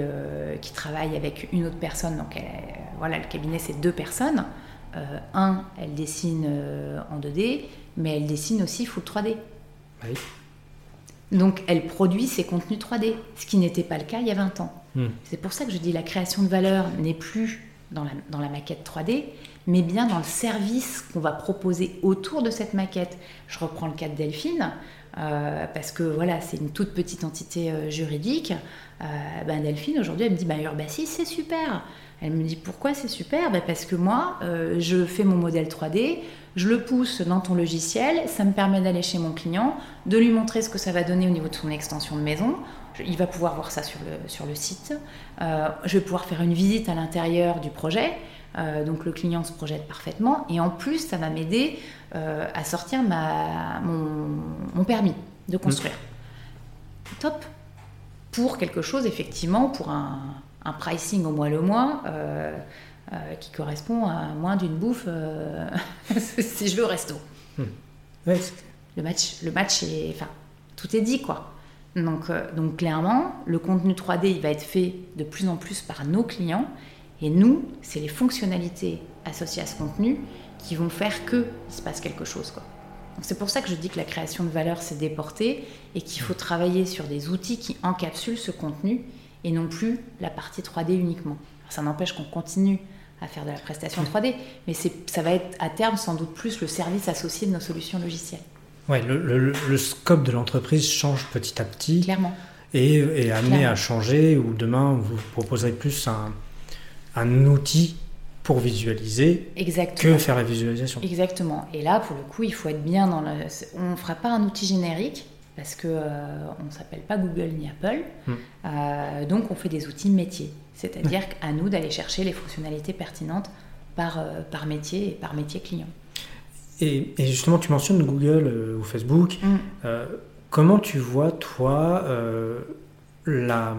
travaille avec une autre personne. Donc, voilà, le cabinet, c'est deux personnes. un, elle dessine en 2D, mais elle dessine aussi full 3D. Oui. Donc elle produit ses contenus 3D, ce qui n'était pas le cas il y a 20 ans. Hmm. C'est pour ça que je dis la création de valeur n'est plus dans la, dans la, maquette 3D, mais bien dans le service qu'on va proposer autour de cette maquette. Je reprends le cas de Delphine, euh, parce que voilà, c'est une toute petite entité euh, juridique. Euh, ben Delphine, aujourd'hui, elle me dit bah, Urbasys, c'est super. Elle me dit pourquoi c'est super? Ben, Parce que moi, je fais mon modèle 3D, je le pousse dans ton logiciel, ça me permet d'aller chez mon client, de lui montrer ce que ça va donner au niveau de son extension de maison. il va pouvoir voir ça sur le, sur le site. Euh, je vais pouvoir faire une visite à l'intérieur du projet. Euh, donc le client se projette parfaitement. Et en plus, ça va m'aider euh, à sortir ma, mon, permis de construire. Top. Pour quelque chose, effectivement, pour un, un pricing au mois le mois euh, qui correspond à moins d'une bouffe euh, si je vais au resto. Hmm. Le match, le match est, enfin, tout est dit quoi. Donc, euh, donc clairement, le contenu 3D, il va être fait de plus en plus par nos clients. Et nous, c'est les fonctionnalités associées à ce contenu qui vont faire qu'il se passe quelque chose. Quoi. c'est pour ça que je dis que la création de valeur, c'est déporté et qu'il faut travailler sur des outils qui encapsulent ce contenu et non plus la partie 3D uniquement. ça n'empêche qu'on continue à faire de la prestation 3D, mais ça va être à terme sans doute plus le service associé de nos solutions logicielles. Ouais, le, le, scope de l'entreprise change petit à petit. Clairement. Et est amené à changer, ou demain vous proposerez plus un, un outil pour visualiser Exactement. que faire la visualisation. Exactement. Et là, pour le coup, il faut être bien dans le. On ne fera pas un outil générique parce que euh, on ne s'appelle pas Google ni Apple. Hmm. Euh, donc, on fait des outils métiers. C'est-à-dire qu'à nous d'aller chercher les fonctionnalités pertinentes par, euh, par métier et par métier client. Et, justement, tu mentionnes Google ou Facebook. Mm. Euh, comment tu vois, toi, la...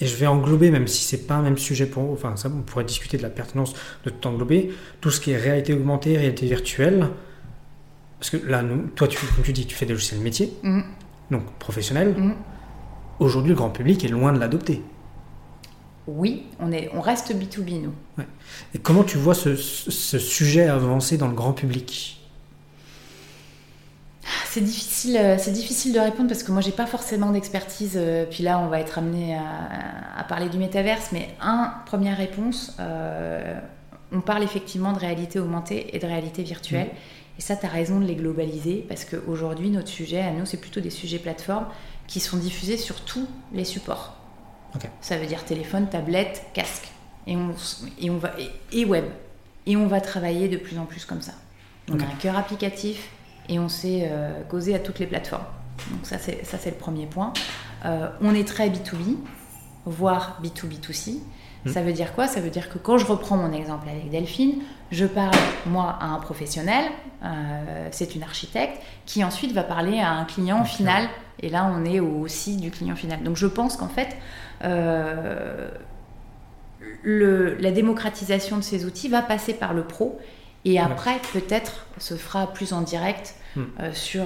Et je vais englober, même si c'est pas un même sujet pour enfin ça, on pourrait discuter de la pertinence de tout englober, tout ce qui est réalité augmentée, réalité virtuelle. Parce que là, nous, toi, tu, comme tu dis, tu fais des logiciels métiers, mm. Donc professionnels. Mm. Aujourd'hui, le grand public est loin de l'adopter oui, on, est, on reste B2B, nous. Et comment tu vois ce, sujet avancer dans le grand public? C'est difficile, euh, c'est difficile de répondre parce que moi j'ai pas forcément d'expertise. Euh, puis là, on va être amené à, parler du métaverse. Mais un, première réponse, euh, on parle effectivement de réalité augmentée et de réalité virtuelle. Mm. Et ça, tu as raison de les globaliser parce qu'aujourd'hui, notre sujet à nous, c'est plutôt des sujets plateformes qui sont diffusés sur tous les supports. Ça veut dire téléphone, tablette, casque. Et on, et on va, et, web. Et on va travailler de plus en plus comme ça. On a un cœur applicatif et on sait euh, causer à toutes les plateformes. Donc ça, c'est, ça, c'est le premier point. Euh, on est très B2B, voire B2B2C. Ça veut dire quoi? Ça veut dire que quand je reprends mon exemple avec Delphine, je parle, moi, à un professionnel, euh, c'est une architecte, qui ensuite va parler à un client final. Et là, on est aussi du client final. Donc je pense qu'en fait, euh, le, la démocratisation de ces outils va passer par le pro et après peut-être se fera plus en direct hmm. euh, sur,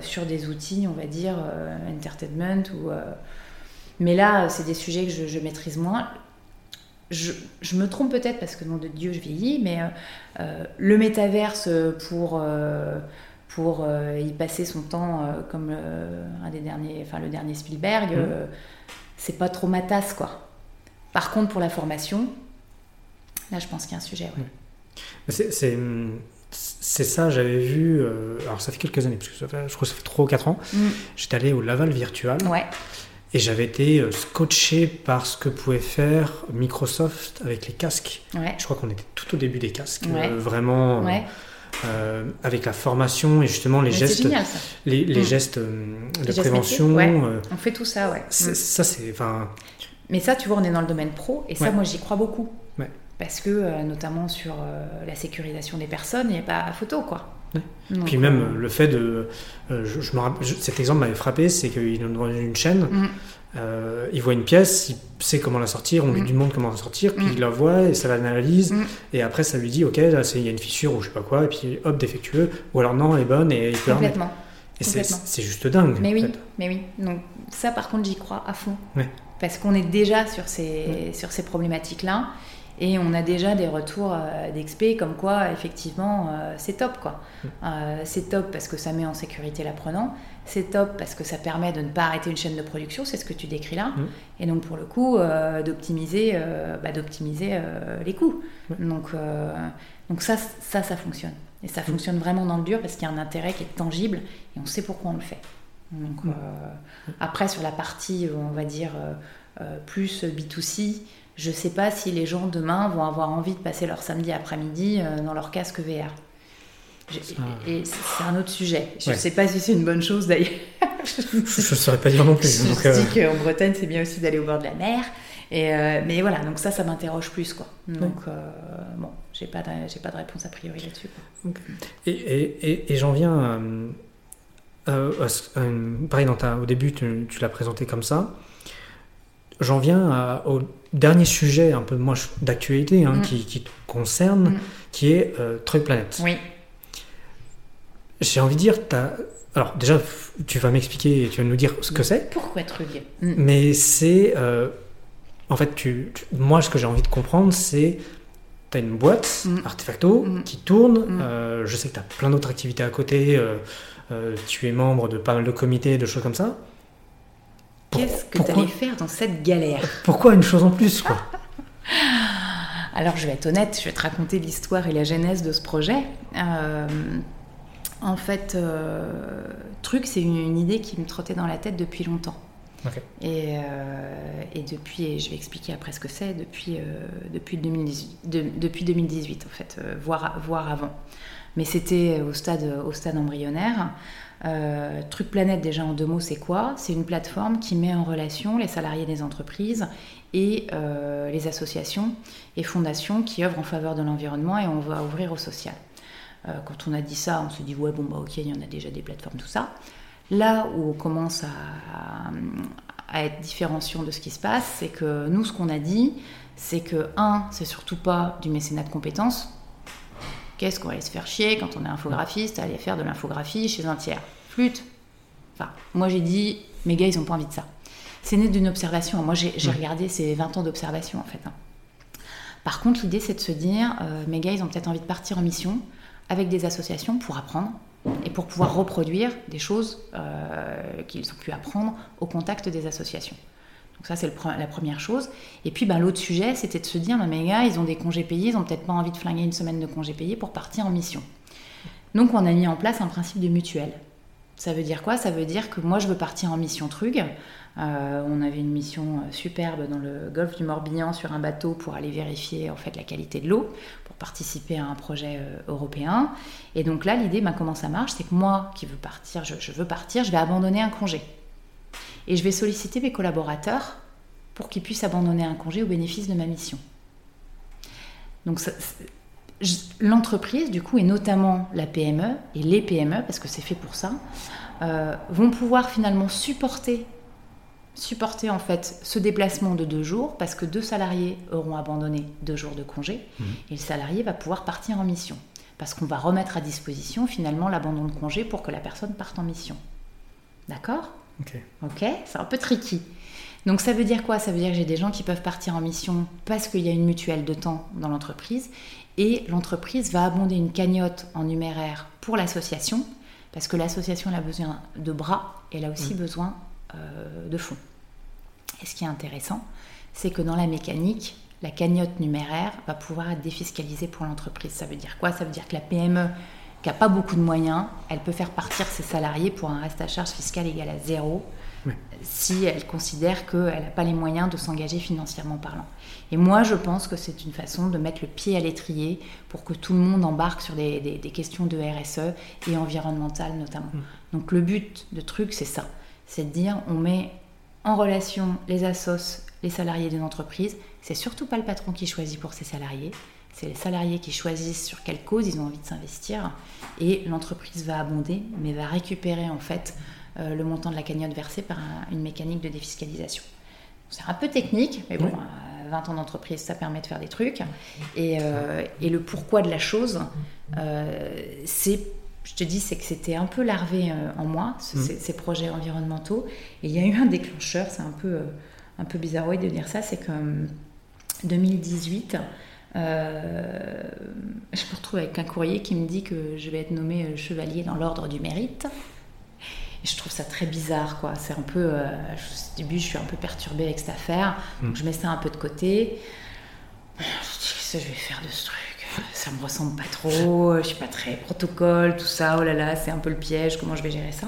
sur des outils, on va dire, entertainment. Ou, mais là, c'est des sujets que je, maîtrise moins. Je, je, me trompe peut-être parce que nom de Dieu, je vieillis, mais le métaverse pour, pour y passer son temps comme un des derniers, enfin le dernier Spielberg. Hmm c'est pas trop ma tasse, quoi. Par contre, pour la formation, là, je pense qu'il y a un sujet. C'est c'est ça, j'avais vu, euh, alors ça fait quelques années, parce que ça fait, je crois que ça fait 3 ou 4 ans, mm. j'étais allé au Laval Virtual. Ouais. Et j'avais été euh, scotché par ce que pouvait faire Microsoft avec les casques. Ouais. Je crois qu'on était tout au début des casques, euh, vraiment avec la formation et justement les gestes, les, les mm. gestes de prévention. On fait tout ça, ouais. Mm. Ça c'est, enfin. Mais ça, tu vois, on est dans le domaine pro et ça, moi, j'y crois beaucoup parce que euh, notamment sur euh, la sécurisation des personnes, il n'y a pas photo quoi. Puis même euh, le fait de, je, me rappelle, cet exemple m'avait frappé, c'est qu'il est dans une chaîne, mm. il voit une pièce, il sait comment la sortir, on lui mm. demande comment la sortir, puis mm. il la voit et ça l'analyse, et après ça lui dit ok là il y a une fissure ou je sais pas quoi, et puis hop défectueux, ou alors non elle est bonne et il peut Complètement. Et c'est juste dingue. Mais oui, mais oui. Donc ça par contre j'y crois à fond. Parce qu'on est déjà sur ces, sur ces problématiques-là. Et on a déjà des retours euh, d'expé comme quoi, effectivement, euh, c'est top. quoi. Mm. Euh, c'est top parce que ça met en sécurité l'apprenant. C'est top parce que ça permet de ne pas arrêter une chaîne de production, c'est ce que tu décris là. Mm. Et donc, pour le coup, d'optimiser bah, d'optimiser les coûts. Donc, donc ça, ça, ça fonctionne. Et ça mm. fonctionne vraiment dans le dur parce qu'il y a un intérêt qui est tangible et on sait pourquoi on le fait. Donc, après, sur la partie, on va dire, plus B2C, je ne sais pas si les gens demain vont avoir envie de passer leur samedi après-midi euh, dans leur casque VR. Et c'est un autre sujet. Je ne sais pas si c'est une bonne chose d'ailleurs. je ne saurais pas dire non plus. Je donc, euh... dis qu'en Bretagne, c'est bien aussi d'aller au bord de la mer. Et euh, mais voilà, donc ça, ça m'interroge plus. Quoi. Donc, euh, bon, j'ai pas, de, pas de réponse a priori là-dessus. Et, et, et, j'en viens à, pareil, dans ta, au début, tu, tu l'as présenté comme ça. J'en viens au dernier sujet un peu moins d'actualité hein, mm. qui, qui, te concerne, mm. qui est euh, Planète. Oui. J'ai envie de dire, as... alors déjà, tu vas m'expliquer et tu vas nous dire ce que c'est. Pourquoi Truc mm. Mais c'est, euh, en fait, tu, moi, ce que j'ai envie de comprendre, c'est tu as une boîte, Artefacto, qui tourne. Euh, je sais que tu as plein d'autres activités à côté. tu es membre de pas mal de comités, de choses comme ça. Qu'est-ce que tu allais faire dans cette galère? Pourquoi une chose en plus quoi? Alors je vais être honnête, je vais te raconter l'histoire et la genèse de ce projet. Euh, en fait, euh, truc, c'est une, idée qui me trottait dans la tête depuis longtemps. Et, euh, et, depuis, je vais expliquer après ce que c'est, depuis, depuis, 2018, depuis 2018 en fait, voire, voire avant. Mais c'était au stade, au stade embryonnaire. Euh, Truc Planète, déjà en deux mots, c'est quoi? C'est une plateforme qui met en relation les salariés des entreprises et euh, les associations et fondations qui œuvrent en faveur de l'environnement et on va ouvrir au social. Euh, quand on a dit ça, on se dit ouais bon bah ok, il y en a déjà des plateformes, tout ça. Là où on commence à, à être différenciant de ce qui se passe, c'est que nous, ce qu'on a dit, c'est que un, c'est surtout pas du mécénat de compétences, Qu'est-ce qu'on va aller se faire chier quand on est infographiste à aller faire de l'infographie chez un tiers Flûte Enfin, moi j'ai dit, mes gars, ils n'ont pas envie de ça. C'est né d'une observation. Moi j'ai regardé ces 20 ans d'observation en fait. Hein. Par contre, l'idée c'est de se dire, euh, mes gars, ils ont peut-être envie de partir en mission avec des associations pour apprendre et pour pouvoir reproduire des choses euh, qu'ils ont pu apprendre au contact des associations. Donc ça, c'est la première chose. Et puis, ben, l'autre sujet, c'était de se dire, mes gars, ils ont des congés payés, ils n'ont peut-être pas envie de flinguer une semaine de congés payés pour partir en mission. Donc, on a mis en place un principe de mutuelle. Ça veut dire quoi? Ça veut dire que moi, je veux partir en mission Trug. Euh, on avait une mission euh, superbe dans le golfe du Morbihan sur un bateau pour aller vérifier en fait la qualité de l'eau, pour participer à un projet euh, européen. Et donc là, l'idée, ben, comment ça marche? C'est que moi qui veux partir, je veux partir, je vais abandonner un congé et je vais solliciter mes collaborateurs pour qu'ils puissent abandonner un congé au bénéfice de ma mission. Donc l'entreprise, du coup, et notamment la PME et les PME, parce que c'est fait pour ça, euh, vont pouvoir finalement supporter, supporter en fait ce déplacement de deux jours, parce que deux salariés auront abandonné deux jours de congé, mmh. et le salarié va pouvoir partir en mission, parce qu'on va remettre à disposition finalement l'abandon de congé pour que la personne parte en mission. D'accord? Ok. c'est un peu tricky. Donc ça veut dire quoi? Ça veut dire que j'ai des gens qui peuvent partir en mission parce qu'il y a une mutuelle de temps dans l'entreprise et l'entreprise va abonder une cagnotte en numéraire pour l'association parce que l'association a besoin de bras et elle a aussi mm. besoin euh, de fonds. Et ce qui est intéressant, c'est que dans la mécanique, la cagnotte numéraire va pouvoir être défiscalisée pour l'entreprise. Ça veut dire quoi? Ça veut dire que la PME qui n'a pas beaucoup de moyens, elle peut faire partir ses salariés pour un reste à charge fiscal égal à zéro si elle considère qu'elle n'a pas les moyens de s'engager financièrement parlant. Et moi, je pense que c'est une façon de mettre le pied à l'étrier pour que tout le monde embarque sur des, questions de RSE et environnementales notamment. Mm. Donc le but de truc, c'est ça. C'est de dire, on met en relation les assos, les salariés d'une entreprise. C'est surtout pas le patron qui choisit pour ses salariés. C'est les salariés qui choisissent sur quelle cause ils ont envie de s'investir. Et l'entreprise va abonder, mais va récupérer en fait euh, le montant de la cagnotte versée par une mécanique de défiscalisation. C'est un peu technique, mais bon, 20 ans d'entreprise, ça permet de faire des trucs. Et, euh, le pourquoi de la chose, euh, c'est, je te dis, c'est que c'était un peu larvé en moi, mmh. ces, projets environnementaux. Et il y a eu un déclencheur, c'est un peu, un peu bizarroïde de dire ça, c'est que 2018, je me retrouve avec un courrier qui me dit que je vais être nommé chevalier dans l'ordre du mérite je trouve ça très bizarre, quoi. C'est un peu. Euh, au début, je suis un peu perturbée avec cette affaire. Donc, mm. je mets ça un peu de côté. Je dis, qu'est-ce que je vais faire de ce truc? Ça me ressemble pas trop. Je suis pas très protocole, tout ça. Oh là là, c'est un peu le piège. Comment je vais gérer ça?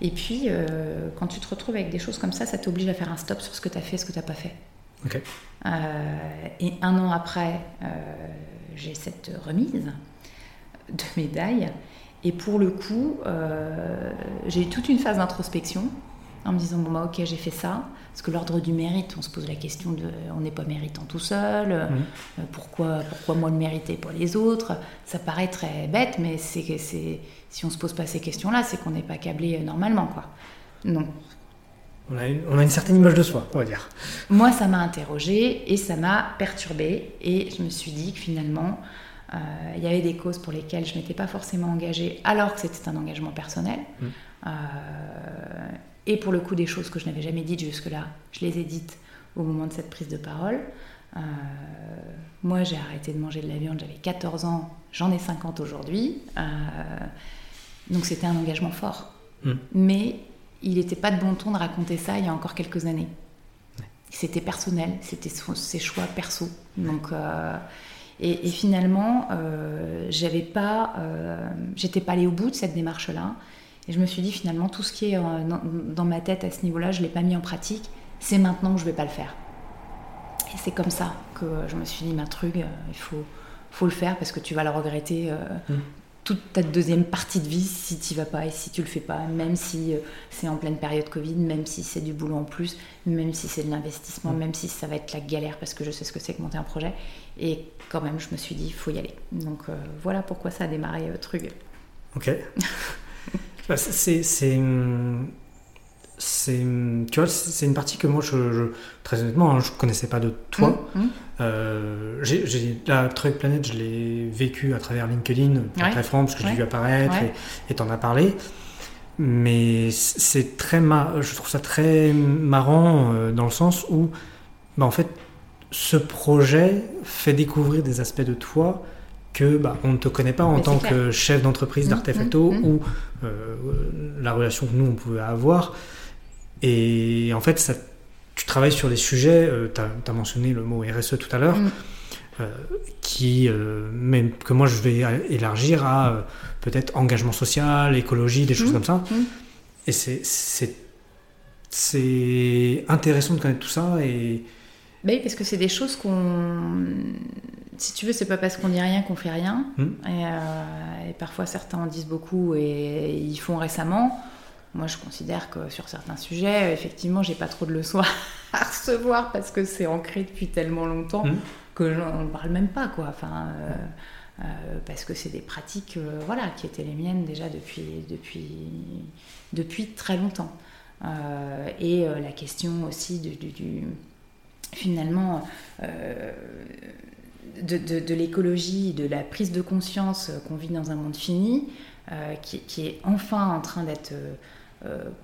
Et puis, euh, quand tu te retrouves avec des choses comme ça, ça t'oblige à faire un stop sur ce que tu as fait et ce que tu n'as pas fait. Euh, et un an après, j'ai cette remise de médaille. Et pour le coup, euh, j'ai eu toute une phase d'introspection en me disant bon bah ok j'ai fait ça. Parce que l'ordre du mérite on se pose la question de on n'est pas méritant tout seul. Euh, mmh. pourquoi pourquoi moi le mériter pas les autres? Ça paraît très bête mais c'est c'est si on se pose pas ces questions là c'est qu'on n'est pas câblé normalement quoi. Non on a, une, on a une certaine image de soi on va dire moi ça m'a interrogée et ça m'a perturbée et je me suis dit que finalement euh, il y avait des causes pour lesquelles je ne m'étais pas forcément engagée alors que c'était un engagement personnel. Mmh. Euh, et pour le coup, des choses que je n'avais jamais dites jusque-là, je les ai dites au moment de cette prise de parole. Euh, moi, j'ai arrêté de manger de la viande, j'avais 14 ans, j'en ai 50 aujourd'hui. donc c'était un engagement fort. Mmh. Mais il n'était pas de bon ton de raconter ça il y a encore quelques années. C'était personnel, c'était ses choix perso. Donc et, finalement, euh, j'avais pas, euh, j'étais pas allée au bout de cette démarche-là. Et je me suis dit finalement, tout ce qui est euh, dans, ma tête à ce niveau-là, je l'ai pas mis en pratique. C'est maintenant que je vais pas le faire. Et c'est comme ça que je me suis dit, ma truc, il faut, faut le faire parce que tu vas le regretter mmh toute ta deuxième partie de vie si tu vas pas et si tu le fais pas, même si euh, c'est en pleine période Covid, même si c'est du boulot en plus, même si c'est de l'investissement, mm. même si ça va être la galère parce que je sais ce que c'est que monter un projet. Et quand même, je me suis dit, il faut y aller. Donc euh, voilà pourquoi ça a démarré euh, Trug. Ok. Bah, c'est c'est tu vois c'est une partie que moi je, très honnêtement hein, je connaissais pas de toi. Mmh, mmh. Euh, j'ai la Truck Planet je l'ai vécu à travers LinkedIn très franc parce que je l'ai vu apparaître et t'en as parlé. Mais c'est très je trouve ça très marrant euh, dans le sens où bah, en fait ce projet fait découvrir des aspects de toi que bah, on ne te connaît pas en tant que chef d'entreprise mmh, d'Artefacto ou euh, la relation que nous on pouvait avoir et en fait, ça, tu travailles sur des sujets, euh, tu as, mentionné le mot RSE tout à l'heure, mm. euh, qui, euh, même que moi je vais élargir à peut-être engagement social, écologie, des choses mm. comme ça. Mm. Et c'est intéressant de connaître tout ça. Et... Bah oui, parce que c'est des choses qu'on. Si tu veux, c'est pas parce qu'on dit rien qu'on fait rien. Et, et, parfois certains en disent beaucoup et ils font récemment. Moi, je considère que sur certains sujets, effectivement, j'ai pas trop de leçons à recevoir parce que c'est ancré depuis tellement longtemps mmh. que j'en parle même pas, quoi. Enfin, euh, euh, parce que c'est des pratiques, euh, voilà, qui étaient les miennes déjà depuis, depuis, depuis très longtemps. et la question aussi du, du, finalement de, de, de l'écologie, de la prise de conscience qu'on vit dans un monde fini, qui, qui, est enfin en train d'être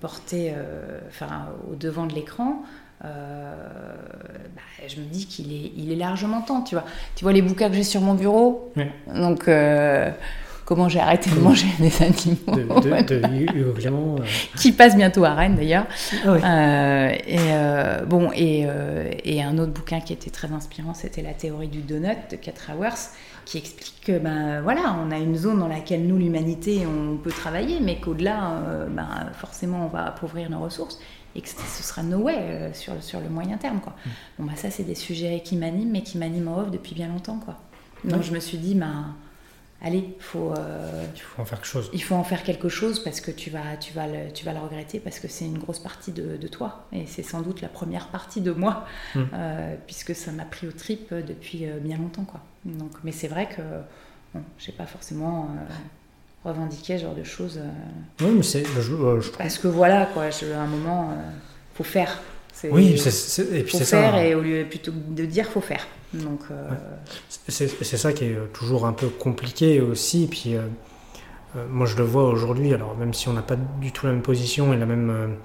porté euh, enfin, au devant de l'écran, euh, bah, je me dis qu'il est, il est largement temps, tu vois. Tu vois les bouquins que j'ai sur mon bureau Donc, comment j'ai arrêté de manger des animaux. De, euh. Qui passe bientôt à Rennes d'ailleurs. Ah et bon, et, et, un autre bouquin qui était très inspirant, c'était La théorie du donut de 4 Hours, qui explique que ben, voilà, on a une zone dans laquelle nous, l'humanité, on peut travailler, mais qu'au-delà, ben, forcément, on va appauvrir nos ressources et que ce sera no way euh, sur, sur le moyen terme. Quoi. Mm. Bon, bah, ça, c'est des sujets qui m'animent, mais qui m'animent en off depuis bien longtemps. Quoi. Donc je me suis dit, bah, allez, faut, euh, il faut en faire quelque chose. Il faut en faire quelque chose parce que tu vas, tu vas, le, tu vas le regretter parce que c'est une grosse partie de, de toi et c'est sans doute la première partie de moi mm. euh, puisque ça m'a pris au trip depuis bien longtemps. Quoi. Donc, mais c'est vrai que bon, j'ai pas forcément revendiquer ce genre de choses. Euh, oui, mais c'est. Je, Parce que voilà, quoi, à un moment, il euh, faut faire. Oui, c'est, et puis faut c'est faire ça. et au lieu plutôt de dire faut faire. Donc. Euh, c'est, ça qui est toujours un peu compliqué aussi. Puis moi je le vois aujourd'hui. Alors même si on n'a pas du tout la même position et la même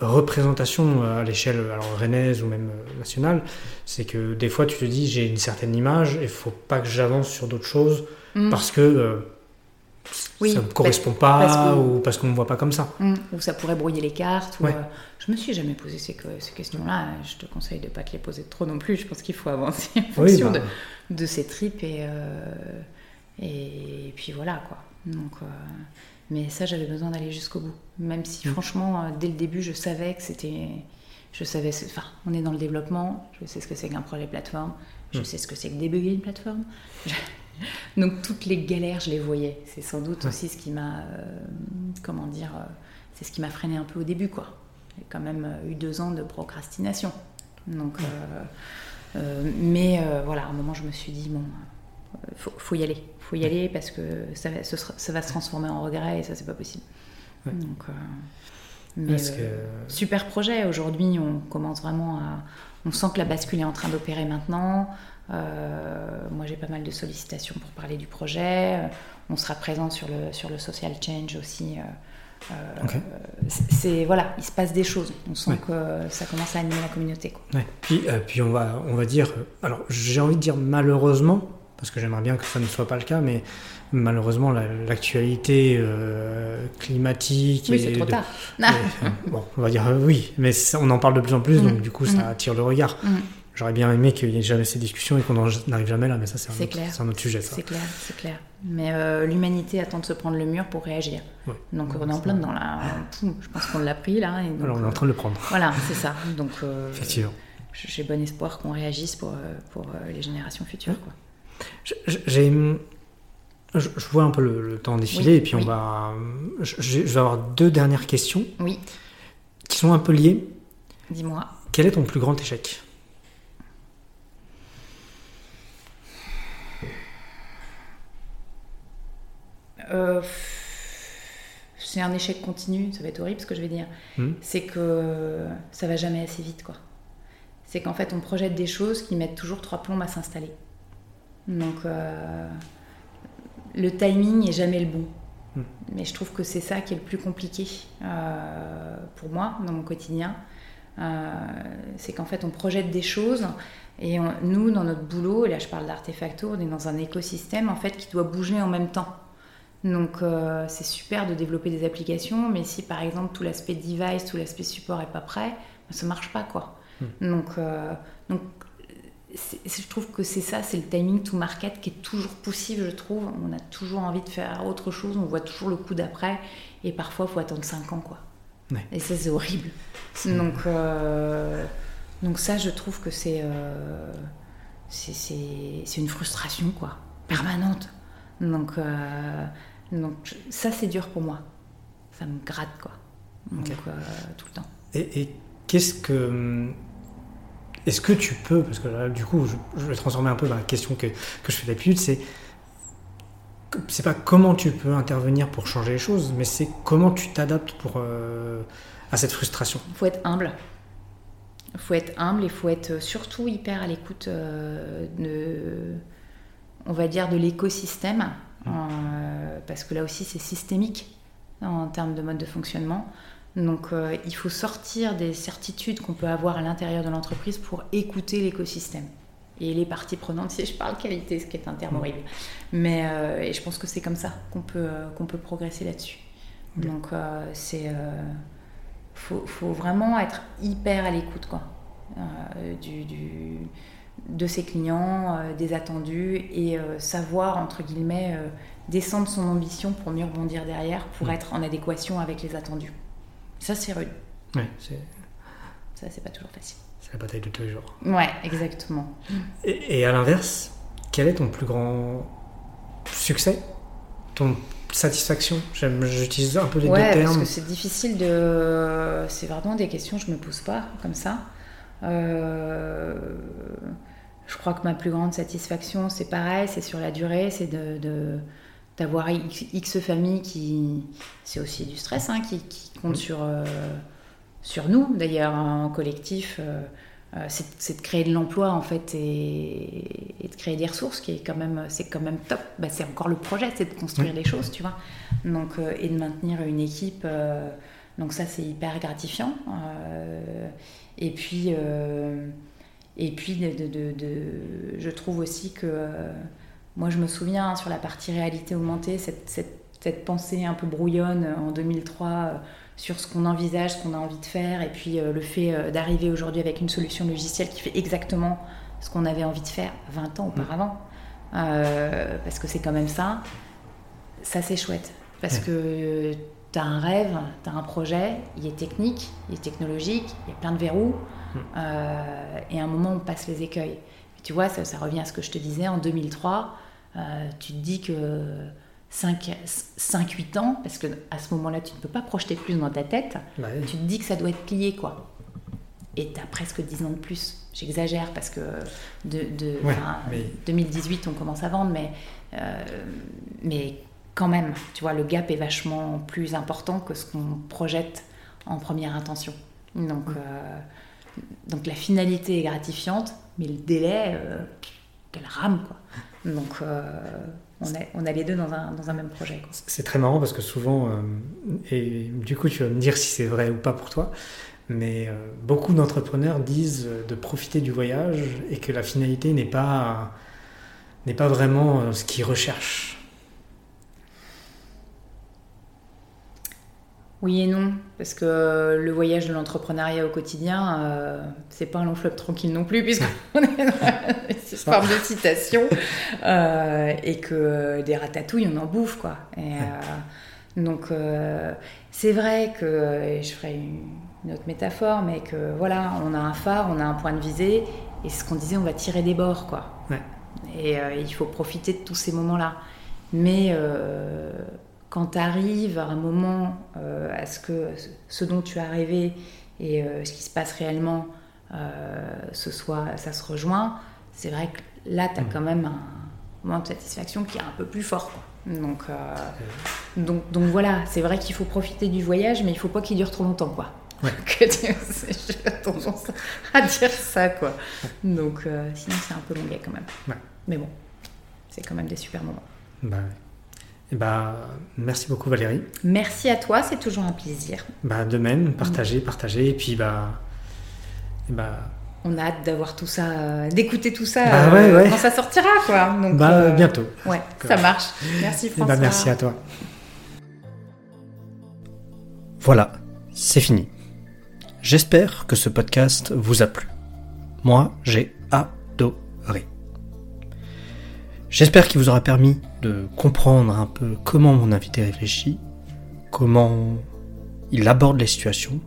représentation à l'échelle alors rennaise ou même nationale, c'est que des fois tu te dis j'ai une certaine image et il faut pas que j'avance sur d'autres choses mm. parce que oui, ça ne correspond pas ou parce qu'on ne voit pas comme ça. Hum, ou ça pourrait brouiller les cartes. Ou, euh, je me suis jamais posé ces, ces questions-là. Je te conseille de ne pas te les poser trop non plus. Je pense qu'il faut avancer en fonction bah. de, de, ces tripes. Et, euh, et, puis voilà, quoi. Donc, euh, mais ça, j'avais besoin d'aller jusqu'au bout. Même si, hum. franchement, dès le début, je savais que c'était... Je savais... Enfin, on est dans le développement. Je sais ce que c'est qu'un projet plateforme. Je hum. sais ce que c'est que débugger une plateforme. Donc toutes les galères, je les voyais. C'est sans doute aussi ce qui m'a, euh, comment dire, euh, c'est ce qui m'a freiné un peu au début, quoi. J'ai quand même euh, eu deux ans de procrastination. Donc, mais voilà, à un moment, je me suis dit bon, faut, faut y aller, faut y aller parce que ça va, ça va se transformer en regret et ça, c'est pas possible. Donc, mais, super projet. Aujourd'hui, on commence vraiment à, on sent que la bascule est en train d'opérer maintenant. Euh, moi, j'ai pas mal de sollicitations pour parler du projet. Euh, on sera présent sur le, sur le social change aussi. Euh, c'est voilà, il se passe des choses. On sent que ça commence à animer la communauté. Quoi. Puis, puis on va on va dire, alors j'ai envie de dire malheureusement, parce que j'aimerais bien que ça ne soit pas le cas, mais malheureusement l'actualité climatique. Oui, c'est trop tard. bon, on va dire oui, mais on en parle de plus en plus, mm. donc du coup ça mm. attire le regard. Mm. J'aurais bien aimé qu'il n'y ait jamais ces discussions et qu'on n'arrive jamais là, mais ça, c'est un, un, autre sujet. C'est clair, c'est clair. Mais euh, l'humanité attend de se prendre le mur pour réagir. Donc, on est en plein dedans là. Je pense qu'on l'a pris là. Et Alors, on est en train de le prendre. Voilà, c'est ça. Donc, euh, Effectivement. J'ai bon espoir qu'on réagisse pour, euh, pour les générations futures. J'ai. Je, vois un peu le, temps défiler et puis on va. Je, je vais avoir deux dernières questions. Oui. Qui sont un peu liées. Dis-moi. Quel est ton plus grand échec? Euh, c'est un échec continu, ça va être horrible ce que je vais dire. Hmm. C'est que ça va jamais assez vite, quoi. C'est qu'en fait, on projette des choses qui mettent toujours trois plombes à s'installer. Donc, euh, le timing est jamais le bon. Hmm. Mais je trouve que c'est ça qui est le plus compliqué euh, pour moi dans mon quotidien. c'est qu'en fait, on projette des choses et nous, dans notre boulot, et là je parle d'artefacto, on est dans un écosystème en fait qui doit bouger en même temps. Donc euh, c'est super de développer des applications, mais si par exemple tout l'aspect device, tout l'aspect support est pas prêt, ça ben, ça marche pas quoi. Hmm. Donc, euh, donc je trouve que c'est ça, c'est le timing to market qui est toujours possible, je trouve. On a toujours envie de faire autre chose, on voit toujours le coup d'après, et parfois il faut attendre 5 ans quoi. Et ça c'est horrible. Donc, euh, donc ça je trouve que c'est c'est une frustration quoi, permanente. Donc donc ça, c'est dur pour moi. Ça me gratte, quoi. Donc, euh, tout le temps. Et, qu'est-ce que... Est-ce que tu peux, parce que là, du coup, je, vais transformer un peu dans la question que, que je fais d'habitude, c'est c'est pas comment tu peux intervenir pour changer les choses, mais c'est comment tu t'adaptes pour euh, à cette frustration. Il faut être humble. Il faut être humble et il faut être surtout hyper à l'écoute euh, de, on va dire, de l'écosystème euh, parce que là aussi c'est systémique en termes de mode de fonctionnement. Donc euh, il faut sortir des certitudes qu'on peut avoir à l'intérieur de l'entreprise pour écouter l'écosystème. et les parties prenantes, si je parle qualité, ce qui est un terme horrible. Mais et je pense que c'est comme ça qu'on peut, qu'on peut progresser là-dessus. Donc c'est faut, faut, vraiment être hyper à l'écoute quoi, du, du, de ses clients, des attendus et savoir entre guillemets descendre son ambition pour mieux rebondir derrière, pour être en adéquation avec les attendus. Ça, c'est rude. Ouais, c'est... Ça, c'est pas toujours facile. C'est la bataille de tous les jours. Ouais, exactement. Et, à l'inverse, quel est ton plus grand succès? Ton satisfaction? J'utilise un peu les deux termes. parce que c'est difficile de... C'est vraiment des questions que je me pose pas comme ça. Euh je crois que ma plus grande satisfaction, c'est pareil, c'est sur la durée, c'est de, d'avoir X, familles qui. C'est aussi du stress, hein, qui, qui compte sur, euh, sur nous, d'ailleurs, en collectif. Euh, euh, c'est, de créer de l'emploi, en fait, et, de créer des ressources, qui est quand même, c'est quand même top. Bah, c'est encore le projet, c'est de construire les choses, tu vois. Donc, et de maintenir une équipe. donc, ça, c'est hyper gratifiant. et puis. Et puis, de, je trouve aussi que, euh, moi je me souviens hein, sur la partie réalité augmentée, cette, cette, pensée un peu brouillonne euh, en 2003 euh, sur ce qu'on envisage, ce qu'on a envie de faire, et puis le fait d'arriver aujourd'hui avec une solution logicielle qui fait exactement ce qu'on avait envie de faire 20 ans auparavant, parce que c'est quand même ça, ça c'est chouette, parce que tu as un rêve, tu as un projet, il est technique, il est technologique, il y a plein de verrous. Euh, et à un moment, on passe les écueils. tu vois, ça, revient à ce que je te disais, en 2003, euh, tu te dis que 5-8 ans, parce que à ce moment-là, tu ne peux pas projeter plus dans ta tête, tu te dis que ça doit être plié, quoi. Et tu as presque 10 ans de plus. J'exagère parce que de, 2018, on commence à vendre, mais, euh, mais quand même, tu vois, le gap est vachement plus important que ce qu'on projette en première intention. Donc, donc la finalité est gratifiante, mais le délai, euh, quelle rame quoi. Donc euh, on, a les deux dans un, dans un même projet. C'est très marrant parce que souvent, euh, et du coup tu vas me dire si c'est vrai ou pas pour toi, mais beaucoup d'entrepreneurs disent de profiter du voyage et que la finalité n'est pas, n'est pas vraiment ce qu'ils recherchent. Oui et non, parce que le voyage de l'entrepreneuriat au quotidien, euh, c'est pas un long fleuve tranquille non plus, puisqu'on est dans cette forme de citation, euh, et que des ratatouilles, on en bouffe, quoi. Et, euh, donc, c'est vrai que, je ferai une, autre métaphore, mais que voilà, on a un phare, on a un point de visée, et ce qu'on disait, on va tirer des bords, quoi. Et il faut profiter de tous ces moments-là. Mais quand tu arrives à un moment euh, à ce que ce dont tu as rêvé et euh, ce qui se passe réellement, euh, ce soit, ça se rejoint, c'est vrai que là, tu as mmh. quand même un moment de satisfaction qui est un peu plus fort. Donc, donc, donc, voilà, c'est vrai qu'il faut profiter du voyage, mais il faut pas qu'il dure trop longtemps. quoi. Ouais. J'ai tendance à dire ça. quoi. Donc sinon, c'est un peu longuet quand même. Mais bon, c'est quand même des super moments. Bah, ben, merci beaucoup Valérie. Merci à toi, c'est toujours un plaisir. Bah, de même, partager, partager, et puis bah, bah... On a hâte d'avoir tout ça, d'écouter tout ça bah, euh, quand ça sortira, quoi. Donc, bah, euh, bientôt. Ouais, ça marche. Merci eh ben, François. merci à toi. Voilà, c'est fini. J'espère que ce podcast vous a plu. Moi, j'ai adoré. J'espère qu'il vous aura permis de comprendre un peu comment mon invité réfléchit, comment il aborde les situations.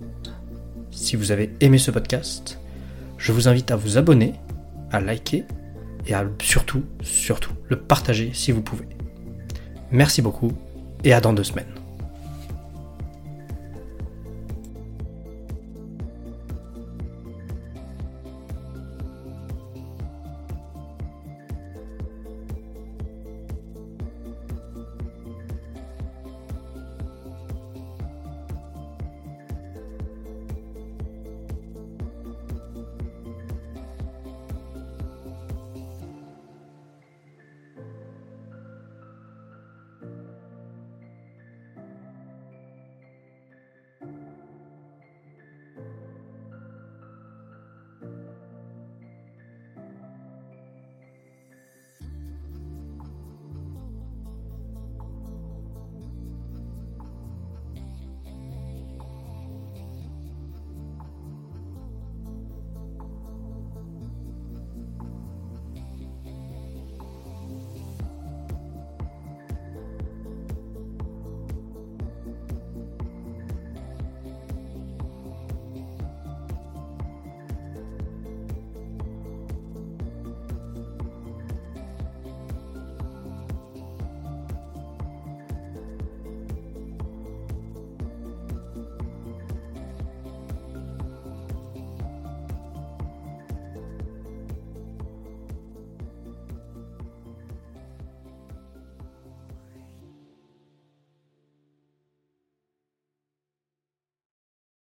Si vous avez aimé ce podcast, je vous invite à vous abonner, à liker et à surtout, surtout, le partager si vous pouvez. Merci beaucoup et à dans deux semaines.